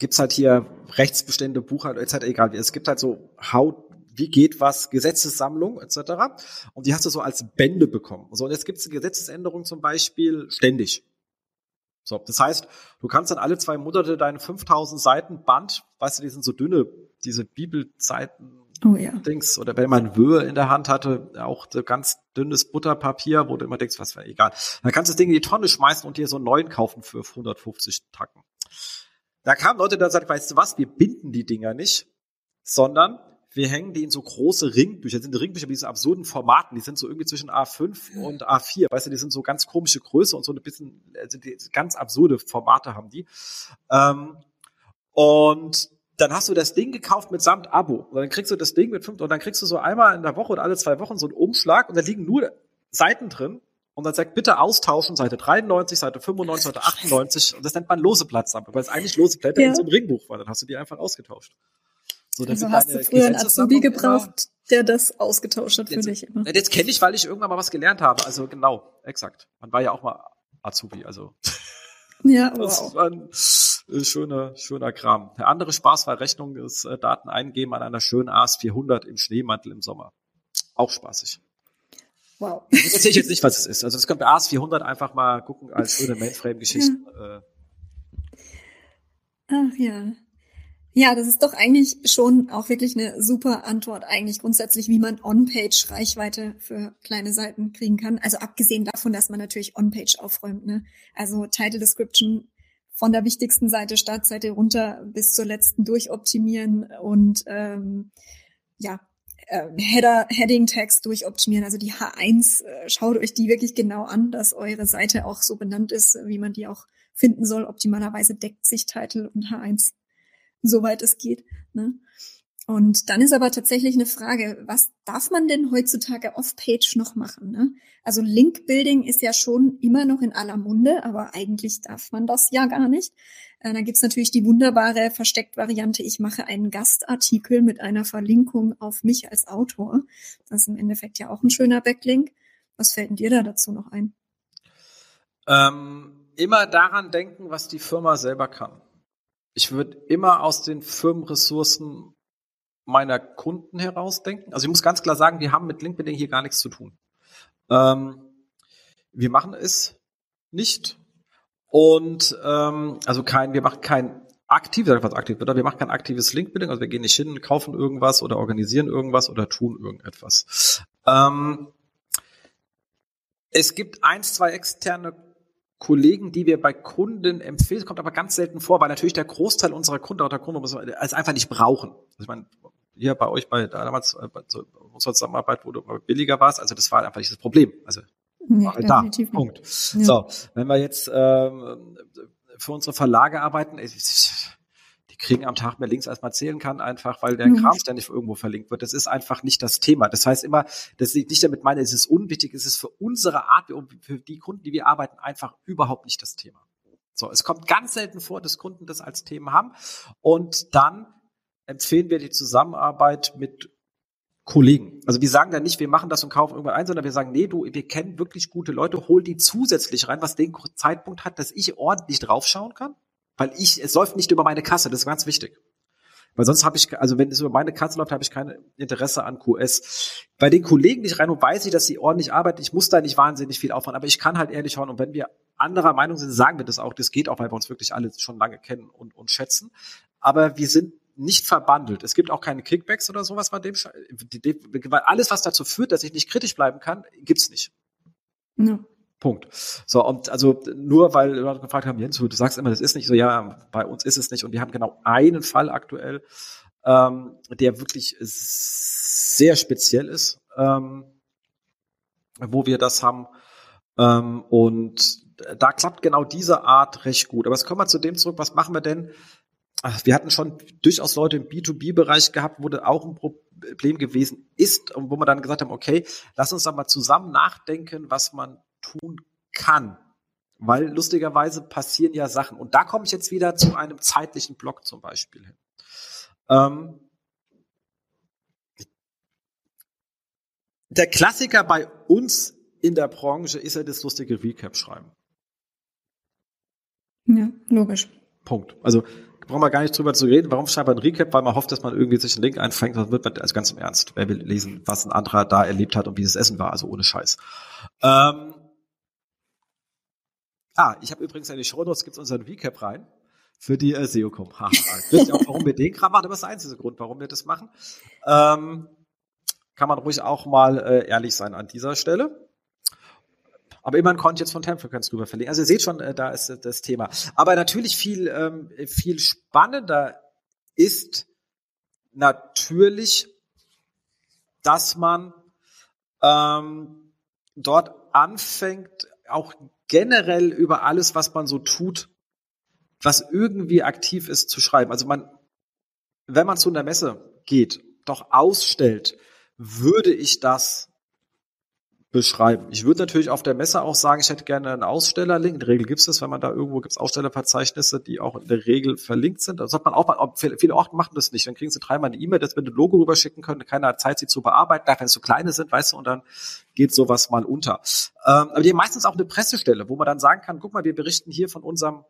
gibt's halt hier Rechtsbestände, Buchhaltung etc. egal. Es gibt halt so How, wie geht was, Gesetzessammlung etc. Und die hast du so als Bände bekommen. So, und jetzt gibt's eine Gesetzesänderung zum Beispiel ständig. So, das heißt, du kannst dann alle zwei Monate deine 5000 Seiten Band, weißt du, die sind so dünne, diese Bibelzeiten, Oh ja. Dings, oder wenn man Wöhe in der Hand hatte, auch so ganz dünnes Butterpapier, wo du immer denkst, was wäre egal. Dann kannst du das Ding in die Tonne schmeißen und dir so einen neuen kaufen für 150 Tacken. Da kamen Leute, die sagten, weißt du was, wir binden die Dinger nicht, sondern wir hängen die in so große Ringbücher. Das sind Ringbücher mit diesen absurden Formaten. Die sind so irgendwie zwischen A5 und A4. Weißt du, die sind so ganz komische Größe und so ein bisschen, also ganz absurde Formate haben die. Ähm, und dann hast du das Ding gekauft mit samt Abo. Und dann kriegst du das Ding mit fünf, und dann kriegst du so einmal in der Woche oder alle zwei Wochen so einen Umschlag und da liegen nur Seiten drin. Und dann sagt, bitte austauschen, Seite 93, Seite 95, Seite 98. Und das nennt man lose Platzsammlung, weil es eigentlich lose Blätter ja. in so einem Ringbuch war. Dann hast du die einfach ausgetauscht. So, also hast du früher einen Azubi gebraucht, der das ausgetauscht hat für jetzt, dich immer. Jetzt kenne ich, weil ich irgendwann mal was gelernt habe. Also genau, exakt. Man war ja auch mal Azubi, also. Ja, wow. Das war ein äh, schöner, schöner Kram. Der andere Spaß war Rechnung ist äh, Daten eingeben an einer schönen AS 400 im Schneemantel im Sommer. Auch spaßig. Wow. Das erzähle ich jetzt nicht, was es ist. Also das könnt ihr bei AS 400 einfach mal gucken als schöne Mainframe-Geschichte. Ja. Äh. Ach ja. Ja, das ist doch eigentlich schon auch wirklich eine super Antwort eigentlich grundsätzlich, wie man On-Page Reichweite für kleine Seiten kriegen kann. Also abgesehen davon, dass man natürlich On-Page aufräumt. Ne? Also Title Description von der wichtigsten Seite, Startseite runter bis zur letzten durchoptimieren und ähm, ja, äh, Header, Heading Text durchoptimieren. Also die H1, äh, schaut euch die wirklich genau an, dass eure Seite auch so benannt ist, wie man die auch finden soll. Optimalerweise deckt sich Title und H1 soweit es geht. Ne? Und dann ist aber tatsächlich eine Frage, was darf man denn heutzutage off-page noch machen? Ne? Also Link-Building ist ja schon immer noch in aller Munde, aber eigentlich darf man das ja gar nicht. Äh, da gibt's natürlich die wunderbare Versteckt-Variante, ich mache einen Gastartikel mit einer Verlinkung auf mich als Autor. Das ist im Endeffekt ja auch ein schöner Backlink. Was fällt denn dir da dazu noch ein? Ähm, immer daran denken, was die Firma selber kann ich würde immer aus den Firmenressourcen meiner Kunden herausdenken. Also ich muss ganz klar sagen, wir haben mit LinkedIn hier gar nichts zu tun. Ähm, wir machen es nicht. Und ähm, also kein, wir machen kein aktiv, was aktiv wird, wir machen kein aktives Linkbuilding, also wir gehen nicht hin, kaufen irgendwas oder organisieren irgendwas oder tun irgendetwas. Ähm, es gibt eins, zwei externe Kollegen, die wir bei Kunden empfehlen, kommt aber ganz selten vor, weil natürlich der Großteil unserer Kunden oder Kunden es einfach nicht brauchen. Also ich meine, hier bei euch bei damals äh, bei unserer Zusammenarbeit, wo du billiger warst, also das war einfach nicht das Problem. Also Nee, halt da. Punkt. Ja. So, wenn wir jetzt ähm, für unsere Verlage arbeiten, die kriegen am Tag mehr Links, als man zählen kann, einfach weil der mhm. Kram ständig irgendwo verlinkt wird. Das ist einfach nicht das Thema. Das heißt immer, dass ich nicht damit meine, es ist unwichtig, es ist für unsere Art, für die Kunden, die wir arbeiten, einfach überhaupt nicht das Thema. So, es kommt ganz selten vor, dass Kunden das als Thema haben. Und dann empfehlen wir die Zusammenarbeit mit Kollegen. Also wir sagen dann nicht, wir machen das und kaufen irgendwann ein, sondern wir sagen, nee, du, wir kennen wirklich gute Leute, hol die zusätzlich rein, was den Zeitpunkt hat, dass ich ordentlich draufschauen kann, weil ich, es läuft nicht über meine Kasse, das ist ganz wichtig. Weil sonst habe ich, also wenn es über meine Kasse läuft, habe ich kein Interesse an QS. Bei den Kollegen nicht rein und weiß ich, dass sie ordentlich arbeiten. Ich muss da nicht wahnsinnig viel aufwand, aber ich kann halt ehrlich schauen. Und wenn wir anderer Meinung sind, sagen wir das auch. Das geht auch, weil wir uns wirklich alle schon lange kennen und, und schätzen. Aber wir sind nicht verbandelt. Es gibt auch keine Kickbacks oder sowas bei dem, weil alles, was dazu führt, dass ich nicht kritisch bleiben kann, gibt's nicht. Ja. Punkt. So, und also nur weil Leute gefragt haben, Jens, du sagst immer, das ist nicht so, ja, bei uns ist es nicht. Und wir haben genau einen Fall aktuell, ähm, der wirklich sehr speziell ist, ähm, wo wir das haben. Ähm, und da klappt genau diese Art recht gut. Aber jetzt kommen wir zu dem zurück, was machen wir denn, wir hatten schon durchaus Leute im B2B-Bereich gehabt, wo das auch ein Problem gewesen ist und wo wir dann gesagt haben, okay, lass uns da mal zusammen nachdenken, was man tun kann. Weil lustigerweise passieren ja Sachen. Und da komme ich jetzt wieder zu einem zeitlichen Block zum Beispiel hin. Ähm, der Klassiker bei uns in der Branche ist ja das lustige Recap-Schreiben. Ja, logisch. Punkt. Also brauchen wir gar nicht drüber zu reden. Warum schreibt man ein Recap? Weil man hofft, dass man irgendwie sich einen Link einfängt, dann wird man, also ganz im Ernst, wer will lesen, was ein anderer da erlebt hat und wie das Essen war, also ohne Scheiß. Ähm, ah, ich habe übrigens in die Show Notes gibt's unseren Recap rein für die äh, SEO-Com. Wisst ihr auch, warum wir den Kram machen? Aber das ist der einzige Grund, warum wir das machen. Ähm, kann man ruhig auch mal äh, ehrlich sein an dieser Stelle. Aber immerhin konnte ich jetzt von Temfrequenz rüber verlegen. Also ihr seht schon, äh, da ist das Thema. Aber natürlich viel, ähm, viel spannender ist natürlich, dass man ähm, dort anfängt, auch generell über alles, was man so tut, was irgendwie aktiv ist, zu schreiben. Also man, wenn man zu einer Messe geht, doch ausstellt, würde ich das beschreiben. Ich würde natürlich auf der Messe auch sagen, ich hätte gerne einen Ausstellerlink. In der Regel gibt es das, wenn man da irgendwo gibt es Ausstellerverzeichnisse, die auch in der Regel verlinkt sind. Das hat man auch mal, viele Orte machen das nicht. Dann kriegen sie dreimal eine E-Mail, dass wir ein Logo rüberschicken können. Keiner hat Zeit, sie zu bearbeiten, da wenn es so kleine sind, weißt du, und dann geht sowas mal unter. Ähm, aber die haben meistens auch eine Pressestelle, wo man dann sagen kann, guck mal, wir berichten hier von unserem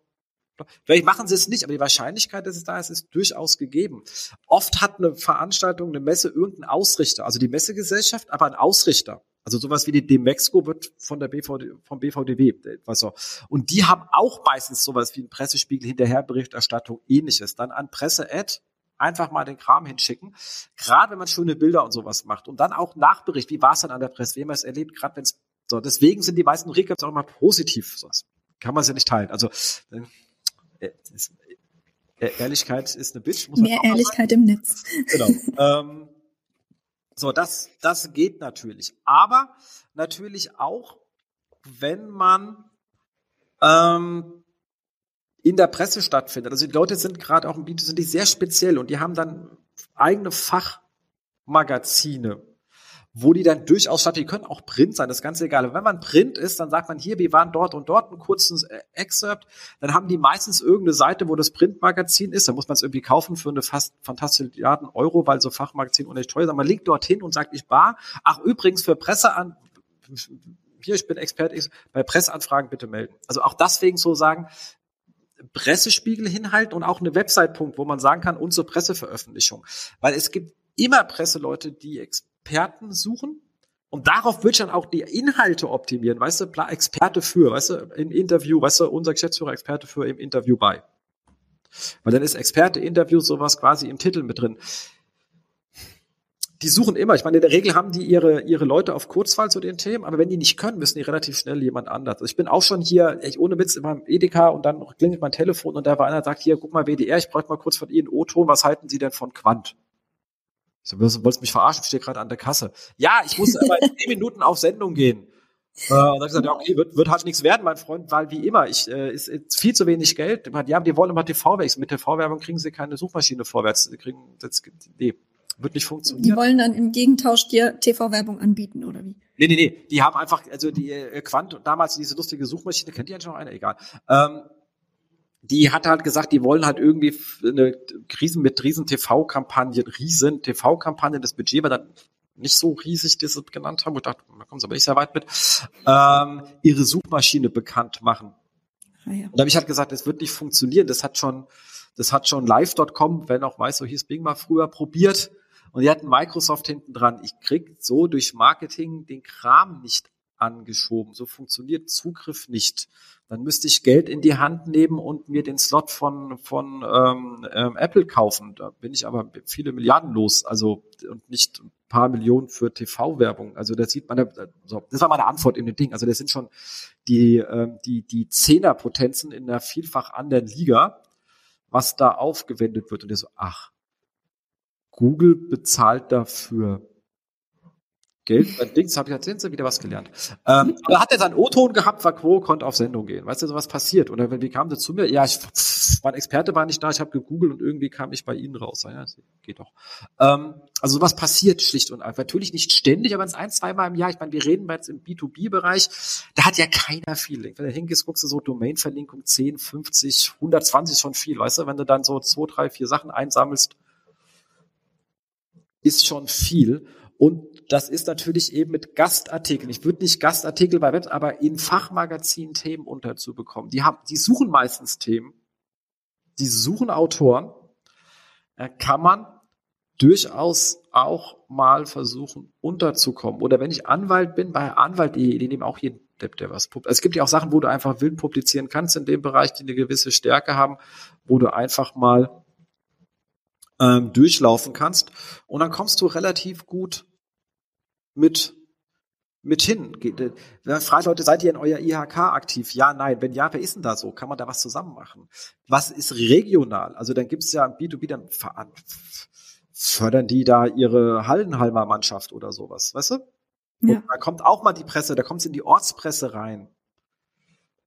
Vielleicht machen sie es nicht, aber die Wahrscheinlichkeit, dass es da ist, ist durchaus gegeben. Oft hat eine Veranstaltung, eine Messe irgendeinen Ausrichter, also die Messegesellschaft, aber ein Ausrichter. Also sowas wie die Demexco wird von der BVD, vom BVDW, was so. Und die haben auch meistens sowas wie ein Pressespiegel, Hinterherberichterstattung, ähnliches. Dann an Presse-Ad einfach mal den Kram hinschicken. Gerade wenn man schöne Bilder und sowas macht. Und dann auch Nachbericht, wie war es dann an der Presse, wie haben wir es erlebt, gerade wenn es so. Deswegen sind die meisten Recaps auch immer positiv. Sonst kann man es ja nicht teilen. Also äh, äh, Ehrlichkeit ist eine Bitch. Muss Mehr Ehrlichkeit im Netz. Genau. ähm, so, das, das geht natürlich. Aber natürlich auch, wenn man ähm, in der Presse stattfindet. Also die Leute sind gerade auch im B2 sind die sehr speziell und die haben dann eigene Fachmagazine wo die dann durchaus statt, die können auch Print sein, das ist ganz egal. Aber wenn man Print ist, dann sagt man hier, wir waren dort und dort, einen kurzen äh, Excerpt, dann haben die meistens irgendeine Seite, wo das Printmagazin ist, da muss man es irgendwie kaufen für eine fast fantastische Milliarden Euro, weil so Fachmagazin unheimlich teuer ist. Man legt dorthin und sagt, ich war, ach übrigens für Presse an, hier, ich bin Experte, bei Presseanfragen bitte melden. Also auch deswegen so sagen, Pressespiegel hinhalten und auch eine Website-Punkt, wo man sagen kann, unsere Presseveröffentlichung. Weil es gibt immer Presseleute, die Experten suchen und darauf wird dann auch die Inhalte optimieren, weißt du, Experte für, weißt du, im Interview, weißt du, unser Geschäftsführer Experte für im Interview bei. Weil dann ist Experte, Interview, sowas quasi im Titel mit drin. Die suchen immer, ich meine, in der Regel haben die ihre, ihre Leute auf Kurzwahl zu den Themen, aber wenn die nicht können, müssen die relativ schnell jemand anders. Also ich bin auch schon hier, echt ohne Witz, in meinem Edeka und dann klingelt mein Telefon und da war einer, sagt, hier, guck mal, WDR, ich bräuchte mal kurz von Ihnen O-Ton, was halten Sie denn von Quant? Ich so, wolltest mich verarschen? Ich stehe gerade an der Kasse. Ja, ich muss aber in zehn Minuten auf Sendung gehen. Äh, und dann gesagt, ja, okay, wird, wird halt nichts werden, mein Freund, weil wie immer, ich äh, ist, ist viel zu wenig Geld. Ja, die wollen immer TV-Werbung. Mit TV-Werbung kriegen sie keine Suchmaschine vorwärts. Sie kriegen, das, nee, wird nicht funktionieren. Die wollen dann im Gegentausch dir TV-Werbung anbieten, oder wie? Nee, nee, nee. Die haben einfach, also die äh, Quant, damals diese lustige Suchmaschine, kennt ihr eigentlich noch eine? Egal. Ähm, die hat halt gesagt, die wollen halt irgendwie eine Riesen mit riesen TV-Kampagnen, riesen TV-Kampagnen, das Budget war dann nicht so riesig, die sie genannt haben. Ich dachte, da kommen sie aber nicht sehr weit mit, ähm, ihre Suchmaschine bekannt machen. Ah, ja. Und da habe ich halt gesagt, das wird nicht funktionieren. Das hat schon, das hat schon live.com, wenn auch weiß, so hieß Bing mal früher probiert. Und die hatten Microsoft hinten dran. Ich krieg so durch Marketing den Kram nicht angeschoben. So funktioniert Zugriff nicht. Dann müsste ich Geld in die Hand nehmen und mir den Slot von, von ähm, ähm, Apple kaufen. Da bin ich aber viele Milliarden los. Also und nicht ein paar Millionen für TV-Werbung. Also da sieht man, das war meine Antwort in den Ding. Also das sind schon die, ähm, die, die Zehnerpotenzen in einer vielfach anderen Liga, was da aufgewendet wird. Und der so, ach, Google bezahlt dafür Geld. Bei Dings habe ich jetzt sind sie wieder was gelernt. Ähm, aber hat er seinen O-Ton gehabt, war Quo, konnte auf Sendung gehen. Weißt du, so was passiert? Oder wie kam das zu mir? Ja, ich, mein Experte war nicht da, ich habe gegoogelt und irgendwie kam ich bei Ihnen raus. Ja, geht doch. Ähm, also sowas passiert schlicht und einfach. Natürlich nicht ständig, aber es ein, zweimal im Jahr. Ich meine, wir reden jetzt im B2B-Bereich. Da hat ja keiner Feeling. Wenn du hingehst, guckst du so Domain-Verlinkung 10, 50, 120 schon viel. Weißt du, wenn du dann so zwei, drei, vier Sachen einsammelst, ist schon viel. Und das ist natürlich eben mit Gastartikeln. Ich würde nicht Gastartikel bei Webs, aber in Fachmagazinen Themen unterzubekommen. Die haben, die suchen meistens Themen. Die suchen Autoren. Da kann man durchaus auch mal versuchen unterzukommen. Oder wenn ich Anwalt bin, bei Anwalt.de, die nehmen auch jeden Depp, der was publiziert. Es gibt ja auch Sachen, wo du einfach wild publizieren kannst in dem Bereich, die eine gewisse Stärke haben, wo du einfach mal ähm, durchlaufen kannst. Und dann kommst du relativ gut mit mit hin. Wenn fragt Leute, seid ihr in euer IHK aktiv? Ja, nein. Wenn ja, wer ist denn da so? Kann man da was zusammen machen? Was ist regional? Also dann gibt es ja B2B, dann fördern die da ihre Hallenhalmer Mannschaft oder sowas, weißt du? Ja. Und da kommt auch mal die Presse, da kommt es in die Ortspresse rein.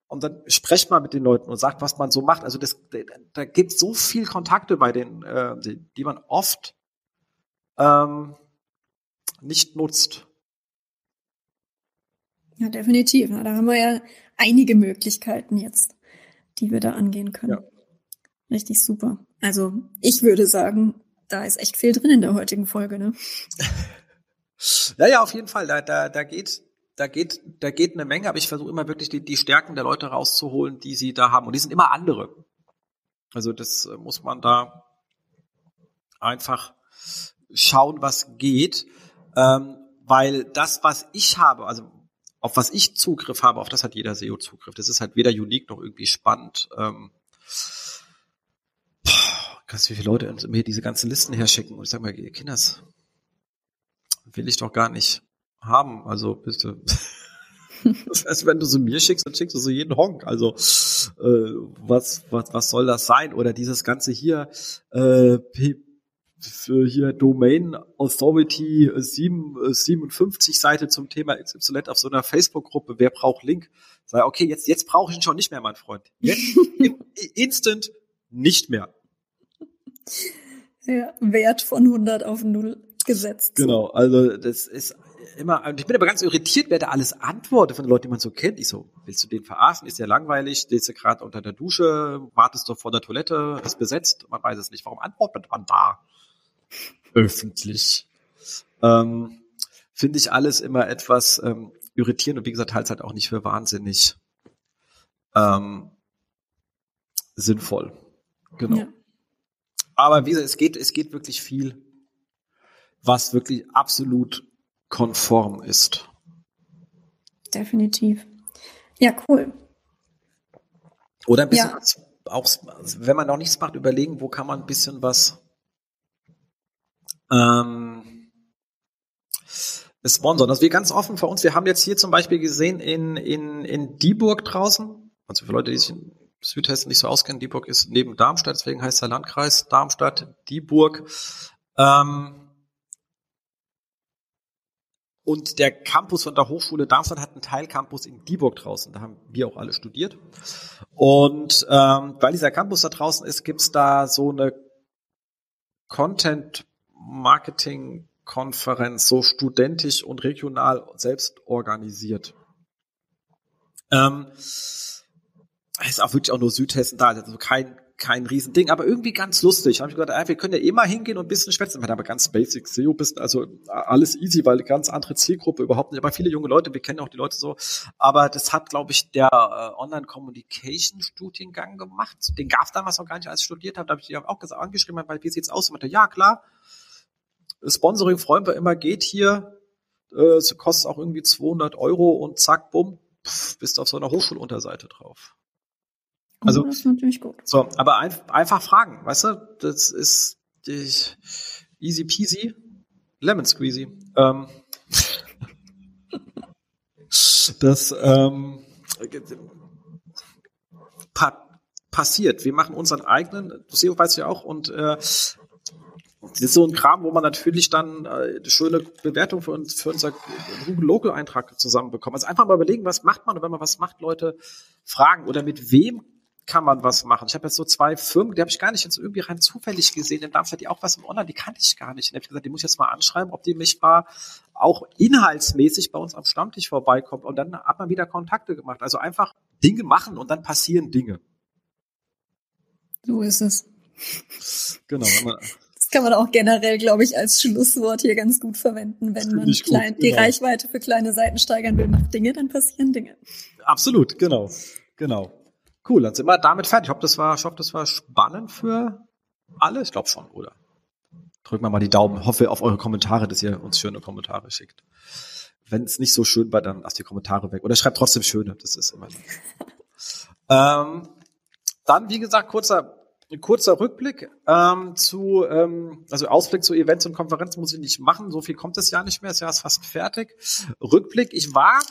Und dann sprecht mal mit den Leuten und sagt, was man so macht. Also das, da gibt so viel Kontakte bei den, äh, die, die man oft ähm, nicht nutzt. Ja, definitiv. Da haben wir ja einige Möglichkeiten jetzt, die wir da angehen können. Ja. Richtig super. Also ich würde sagen, da ist echt viel drin in der heutigen Folge, ne? ja, ja, auf jeden Fall. Da, da, da geht, da geht, da geht eine Menge, aber ich versuche immer wirklich die, die Stärken der Leute rauszuholen, die sie da haben. Und die sind immer andere. Also das äh, muss man da einfach schauen, was geht. Ähm, weil das, was ich habe, also auf was ich Zugriff habe, auf das hat jeder SEO Zugriff. Das ist halt weder unique noch irgendwie spannend. Ähm, krass, wie viele Leute mir diese ganzen Listen herschicken. Und ich sage mal, Kinders, will ich doch gar nicht haben. Also bitte. Das heißt, wenn du so mir schickst, dann schickst du so jeden Honk. Also äh, was, was, was soll das sein? Oder dieses ganze hier, äh, für hier Domain Authority 7, 57 äh, Seite zum Thema XYZ auf so einer Facebook-Gruppe, wer braucht Link? Sei, okay, jetzt, jetzt brauche ich ihn schon nicht mehr, mein Freund. Jetzt, instant nicht mehr. Ja, Wert von 100 auf 0 gesetzt. Genau, also das ist immer, und ich bin aber ganz irritiert, wer da alles antwortet von den Leuten, die man so kennt. Ich so, willst du den verarschen? Ist ja langweilig, stehst du gerade unter der Dusche, wartest du vor der Toilette, ist besetzt, man weiß es nicht. Warum antwortet man da? öffentlich. Ähm, Finde ich alles immer etwas ähm, irritierend und wie gesagt, halt halt auch nicht für wahnsinnig ähm, sinnvoll. Genau. Ja. Aber wie gesagt, es geht, es geht wirklich viel, was wirklich absolut konform ist. Definitiv. Ja, cool. Oder ein bisschen ja. auch, wenn man noch nichts macht, überlegen, wo kann man ein bisschen was ähm, sponsern. Also wir ganz offen für uns. Wir haben jetzt hier zum Beispiel gesehen in, in, in Dieburg draußen, also für Leute, die sich in Südhessen nicht so auskennen, Dieburg ist neben Darmstadt, deswegen heißt der Landkreis Darmstadt, Dieburg. Ähm, und der Campus von der Hochschule Darmstadt hat einen Teilcampus in Dieburg draußen. Da haben wir auch alle studiert. Und ähm, weil dieser Campus da draußen ist, gibt's da so eine Content-Marketing-Konferenz, so studentisch und regional selbst organisiert. Ähm, ist auch wirklich auch nur Südhessen da, also kein kein Riesending, aber irgendwie ganz lustig. Habe ich gedacht, ah, wir können ja eh mal hingehen und ein bisschen schwätzen. Wir haben aber ganz basic SEO, bisschen, also alles easy, weil ganz andere Zielgruppe überhaupt nicht. Aber viele junge Leute, wir kennen auch die Leute so. Aber das hat, glaube ich, der äh, Online-Communication-Studiengang gemacht. Den gab es damals noch gar nicht, als ich studiert habe. Da habe ich die auch gesagt, angeschrieben, weil wie sieht's aus? Und meinte, ja klar, Sponsoring freuen wir immer, geht hier. Äh, es kostet auch irgendwie 200 Euro und zack, bumm, pff, bist du auf so einer Hochschulunterseite drauf. Also, das ist natürlich gut. So, aber ein, einfach fragen, weißt du, das ist die, easy peasy, lemon squeezy. Ähm, das ähm, pa passiert. Wir machen unseren eigenen, SEO weißt du ja auch, und äh, das ist so ein Kram, wo man natürlich dann äh, eine schöne Bewertung für, uns, für unser Google Local Eintrag zusammenbekommt. Also einfach mal überlegen, was macht man und wenn man was macht, Leute fragen oder mit wem kann man was machen. Ich habe jetzt so zwei Firmen, die habe ich gar nicht jetzt irgendwie rein zufällig gesehen in Darmstadt, die auch was im Online, die kannte ich gar nicht. Und habe ich gesagt, die muss ich jetzt mal anschreiben, ob die mich mal auch inhaltsmäßig bei uns am Stammtisch vorbeikommt. Und dann hat man wieder Kontakte gemacht. Also einfach Dinge machen und dann passieren Dinge. So ist es. Genau. Kann man auch generell, glaube ich, als Schlusswort hier ganz gut verwenden, wenn man klein, gut, genau. die Reichweite für kleine Seiten steigern will, macht Dinge, dann passieren Dinge. Absolut, genau, genau. Cool, dann sind wir damit fertig. Ich hoffe, das war, ich hoffe, das war spannend für alle. Ich glaube schon, oder? Drücken wir mal die Daumen. Hoffe auf eure Kommentare, dass ihr uns schöne Kommentare schickt. Wenn es nicht so schön war, dann lasst die Kommentare weg. Oder schreibt trotzdem schöne. Das ist immer. ähm, dann, wie gesagt, kurzer kurzer Rückblick ähm, zu, ähm, also Ausblick zu Events und Konferenzen muss ich nicht machen. So viel kommt es ja nicht mehr. Das Jahr ist fast fertig. Rückblick. Ich war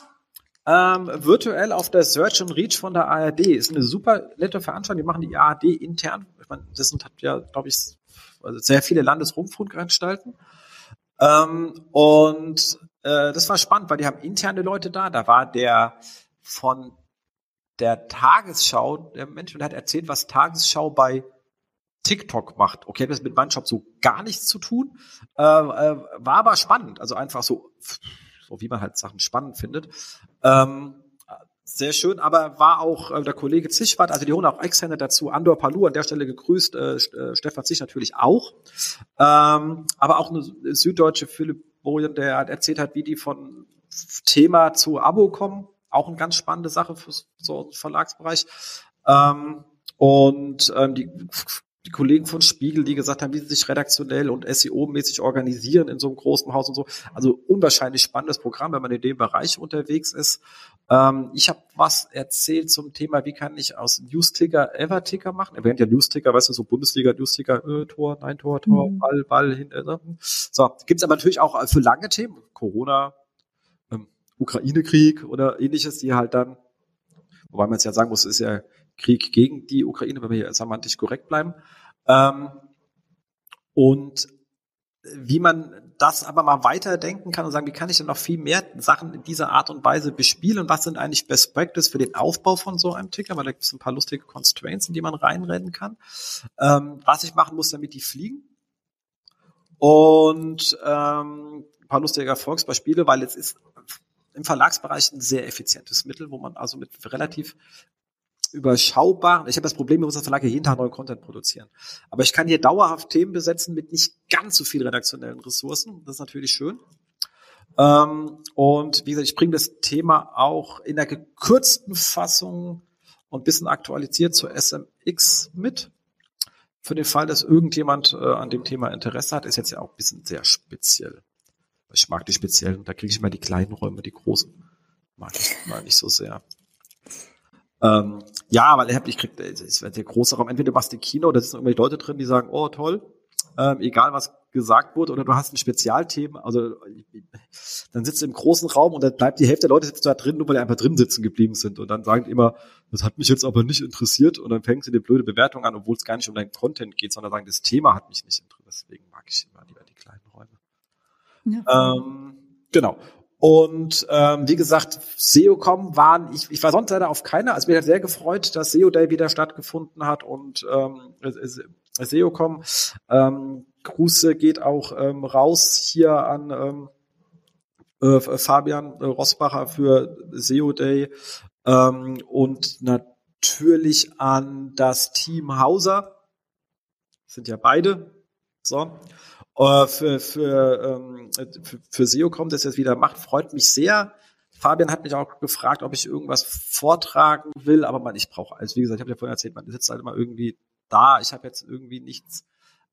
ähm, virtuell auf der Search and Reach von der ARD. Ist eine super nette Veranstaltung. Die machen die ARD intern. Ich meine, das sind ja, glaube ich, also sehr viele Landesrundfunkanstalten. Ähm, und äh, das war spannend, weil die haben interne Leute da. Da war der von der Tagesschau, der Mensch, der hat erzählt, was Tagesschau bei TikTok macht. Okay, das hat mit meinem Job so gar nichts zu tun, äh, äh, war aber spannend. Also einfach so so wie man halt Sachen spannend findet. Ähm, sehr schön, aber war auch äh, der Kollege Zichwart, also die holen auch Externe dazu, Andor Palu an der Stelle gegrüßt, äh, äh, Stefan Zich natürlich auch, ähm, aber auch eine süddeutsche Philipp Bojen, der erzählt hat, wie die von Thema zu Abo kommen, auch eine ganz spannende Sache für so Verlagsbereich. Ähm, und ähm, die die Kollegen von Spiegel, die gesagt haben, wie sie sich redaktionell und SEO-mäßig organisieren in so einem großen Haus und so. Also unwahrscheinlich spannendes Programm, wenn man in dem Bereich unterwegs ist. Ähm, ich habe was erzählt zum Thema, wie kann ich aus Newsticker Everticker machen? Wir haben ja Newsticker, weißt du, so Bundesliga-Newsticker, äh, Tor, nein Tor, Tor, mhm. Ball, Ball, hin. Äh, so, gibt's aber natürlich auch für lange Themen, Corona, Ukraine-Krieg oder ähnliches, die halt dann, wobei man es ja sagen muss, ist ja Krieg gegen die Ukraine, wenn wir hier semantisch korrekt bleiben. Ähm, und wie man das aber mal weiterdenken kann und sagen, wie kann ich denn noch viel mehr Sachen in dieser Art und Weise bespielen? Was sind eigentlich Best Practice für den Aufbau von so einem Ticker? Weil da gibt es ein paar lustige Constraints, in die man reinrennen kann. Ähm, was ich machen muss, damit die fliegen. Und ähm, ein paar lustige Erfolgsbeispiele, weil es ist im Verlagsbereich ein sehr effizientes Mittel, wo man also mit relativ überschaubar. Ich habe das Problem, wir müssen als Verlag jeden Tag neuen Content produzieren. Aber ich kann hier dauerhaft Themen besetzen mit nicht ganz so viel redaktionellen Ressourcen. Das ist natürlich schön. Ähm, und wie gesagt, ich bringe das Thema auch in der gekürzten Fassung und bisschen aktualisiert zur SMX mit. Für den Fall, dass irgendjemand äh, an dem Thema Interesse hat, ist jetzt ja auch ein bisschen sehr speziell. Ich mag die speziellen, da kriege ich immer die kleinen Räume, die großen. Mag ich mal nicht so sehr. Ähm, ja, weil ich krieg, es wird der große Raum, entweder du machst ein Kino, da sitzen irgendwelche Leute drin, die sagen, oh toll, ähm, egal was gesagt wurde, oder du hast ein Spezialthema, also dann sitzt du im großen Raum und dann bleibt die Hälfte der Leute sitzt da drin, nur weil die einfach drin sitzen geblieben sind. Und dann sagen die immer, das hat mich jetzt aber nicht interessiert. Und dann fängst du eine blöde Bewertung an, obwohl es gar nicht um deinen Content geht, sondern sagen, das Thema hat mich nicht interessiert, deswegen mag ich immer lieber die. Ähm, genau. Und ähm, wie gesagt, SEOCom waren, ich, ich war sonst leider auf keiner, also mir hat sehr gefreut, dass SEO Day wieder stattgefunden hat und ähm, SEOCom. Ähm, Grüße geht auch ähm, raus hier an ähm, äh, Fabian äh, Rossbacher für SEO Day ähm, und natürlich an das Team Hauser. sind ja beide. So. Äh, für, für, ähm, für, SEO kommt, das jetzt wieder macht, freut mich sehr. Fabian hat mich auch gefragt, ob ich irgendwas vortragen will, aber man, ich brauche, also wie gesagt, ich habe ja vorhin erzählt, man sitzt halt immer irgendwie da. Ich habe jetzt irgendwie nichts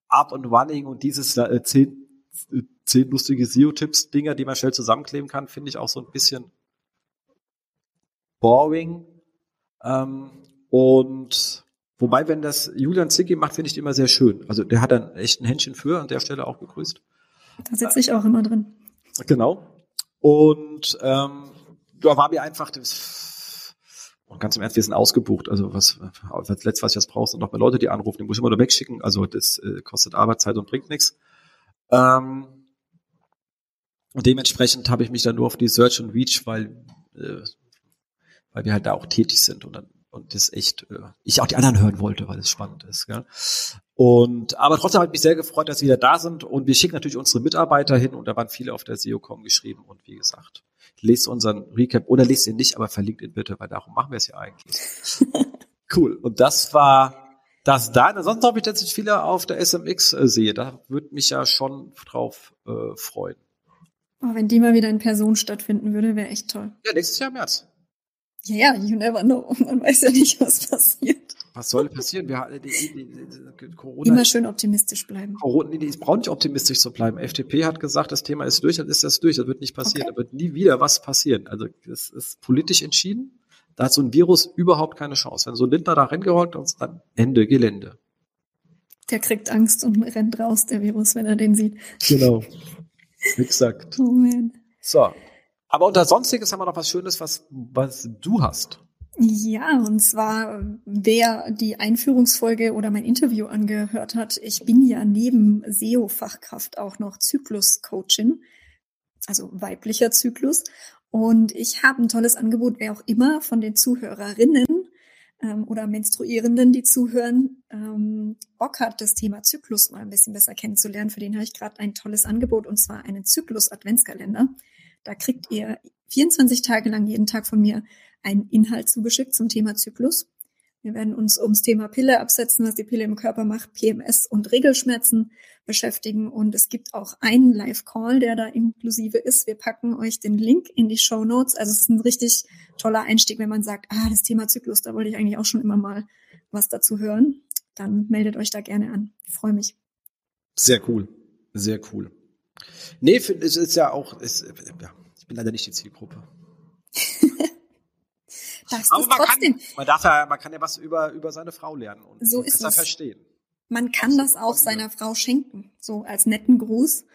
up and running und dieses äh, zehn, zehn lustige SEO-Tipps-Dinger, die man schnell zusammenkleben kann, finde ich auch so ein bisschen boring. Ähm, und wobei, wenn das Julian Zicki macht, finde ich die immer sehr schön. Also der hat dann echt ein Händchen für, an der Stelle auch gegrüßt. Da sitze ich auch immer drin. Genau. Und ähm, da war mir einfach das und ganz im Ernst, wir sind ausgebucht. Also was, das letzte, was ich jetzt brauche, sind noch mehr Leute, die anrufen, die muss ich immer nur wegschicken. Also das äh, kostet Arbeitszeit und bringt nichts. Ähm, und dementsprechend habe ich mich dann nur auf die Search und Reach, weil äh, weil wir halt da auch tätig sind und dann und das echt äh, ich auch die anderen hören wollte, weil es spannend ist. Gell? Und aber trotzdem hat mich sehr gefreut, dass wir wieder da sind und wir schicken natürlich unsere Mitarbeiter hin und da waren viele auf der SEO.com geschrieben und wie gesagt, lest unseren Recap oder lest ihn nicht, aber verlinkt ihn bitte, weil darum machen wir es ja eigentlich. cool. Und das war das da. Ansonsten habe ich dass ich viele auf der SMX äh, sehe. Da würde mich ja schon drauf äh, freuen. Oh, wenn die mal wieder in Person stattfinden würde, wäre echt toll. Ja, nächstes Jahr im März. Ja, ja, you never know. Man weiß ja nicht, was passiert. Was soll passieren? Wir, die, die, die, Corona, Immer schön optimistisch bleiben. Corona, nee, es braucht nicht optimistisch zu bleiben. FDP hat gesagt, das Thema ist durch, dann ist das durch. Das wird nicht passieren. Okay. Da wird nie wieder was passieren. Also es ist politisch entschieden. Da hat so ein Virus überhaupt keine Chance. Wenn so ein Lindner da reingerollt ist, dann Ende Gelände. Der kriegt Angst und rennt raus, der Virus, wenn er den sieht. Genau. Exakt. Oh man. So, aber unter Sonstiges haben wir noch was Schönes, was, was du hast. Ja, und zwar, wer die Einführungsfolge oder mein Interview angehört hat, ich bin ja neben SEO-Fachkraft auch noch Zyklus-Coachin, also weiblicher Zyklus. Und ich habe ein tolles Angebot, wer auch immer von den Zuhörerinnen ähm, oder Menstruierenden, die zuhören, ähm, Bock hat, das Thema Zyklus mal ein bisschen besser kennenzulernen. Für den habe ich gerade ein tolles Angebot und zwar einen Zyklus-Adventskalender. Da kriegt ihr 24 Tage lang jeden Tag von mir einen Inhalt zugeschickt zum Thema Zyklus. Wir werden uns ums Thema Pille absetzen, was die Pille im Körper macht, PMS und Regelschmerzen beschäftigen. Und es gibt auch einen Live-Call, der da inklusive ist. Wir packen euch den Link in die Show Notes. Also es ist ein richtig toller Einstieg, wenn man sagt, ah, das Thema Zyklus, da wollte ich eigentlich auch schon immer mal was dazu hören. Dann meldet euch da gerne an. Ich freue mich. Sehr cool. Sehr cool. Nee, es ist ja auch, ist, ja, bin leider nicht die Zielgruppe. das Aber man trotzdem. kann, man darf ja, man kann ja was über, über seine Frau lernen und so ist besser es. verstehen. Man kann das auch seiner Frau schenken, so als netten Gruß.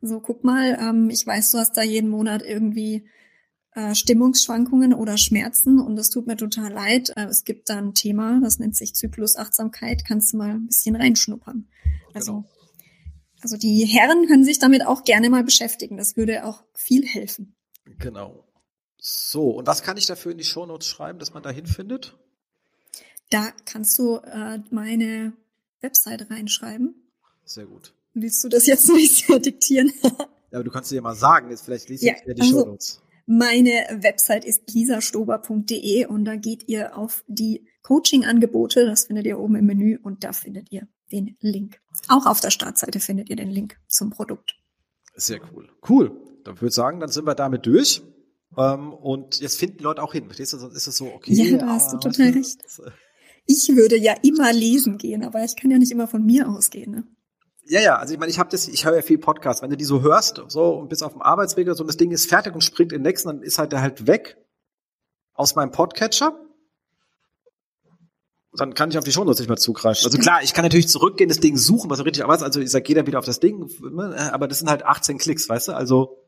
So, guck mal, ähm, ich weiß, du hast da jeden Monat irgendwie äh, Stimmungsschwankungen oder Schmerzen und es tut mir total leid. Äh, es gibt da ein Thema, das nennt sich Zyklusachtsamkeit, kannst du mal ein bisschen reinschnuppern. Also genau. Also die Herren können sich damit auch gerne mal beschäftigen. Das würde auch viel helfen. Genau. So, und was kann ich dafür in die Shownotes schreiben, dass man da hinfindet? Da kannst du äh, meine Webseite reinschreiben. Sehr gut. Willst du das jetzt bisschen diktieren? ja, aber du kannst dir mal sagen, jetzt vielleicht liest ja, ihr die also, Shownotes. Meine Website ist lisastober.de und da geht ihr auf die Coaching-Angebote, das findet ihr oben im Menü und da findet ihr den Link. Auch auf der Startseite findet ihr den Link zum Produkt. Sehr cool. Cool. Dann würde ich sagen, dann sind wir damit durch. Ähm, und jetzt finden die Leute auch hin. Verstehst du? Sonst ist es so, okay. Ja, da hast du total recht. Ich würde ja immer lesen gehen, aber ich kann ja nicht immer von mir ausgehen. Ne? Ja, ja, also ich meine, ich habe das, ich höre ja viel Podcasts. Wenn du die so hörst, so und bis auf dem Arbeitsweg so und das Ding ist fertig und springt in den nächsten, dann ist halt der halt weg aus meinem Podcatcher dann kann ich auf die Shownotes nicht mehr zugreifen. Also klar, ich kann natürlich zurückgehen, das Ding suchen, was richtig aber ist. Also ich sage, geh dann wieder auf das Ding, ne, aber das sind halt 18 Klicks, weißt du? Also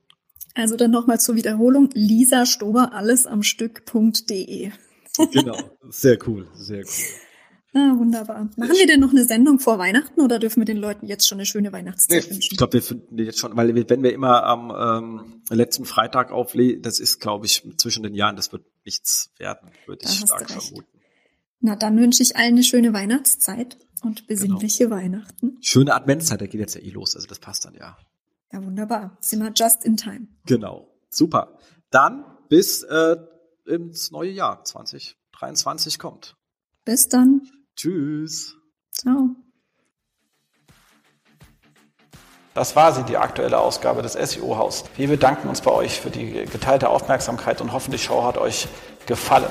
also dann nochmal zur Wiederholung, Lisa Stober, alles am Stück.de. genau, sehr cool, sehr cool. Ah, wunderbar. Machen wir denn noch eine Sendung vor Weihnachten oder dürfen wir den Leuten jetzt schon eine schöne Weihnachtszeit Nee, wünschen? ich glaube, wir finden jetzt schon, weil wir, wenn wir immer am ähm, letzten Freitag auflegen, das ist, glaube ich, zwischen den Jahren, das wird nichts werden, würde Da ich stark vermuten. Na, dann wünsche ich allen eine schöne Weihnachtszeit und besinnliche Genau. Weihnachten. Schöne Adventszeit, da geht jetzt ja eh los, also das passt dann ja. Ja, wunderbar. Sind wir just in time. Genau, super. Dann bis äh, ins neue Jahr 2023 kommt. Bis dann. Tschüss. Ciao. Das war sie, die aktuelle Ausgabe des SEO-Haus. Wir bedanken uns bei euch für die geteilte Aufmerksamkeit und hoffen, die Show hat euch gefallen.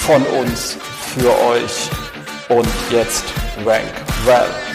von uns für euch. Und jetzt Rank Well.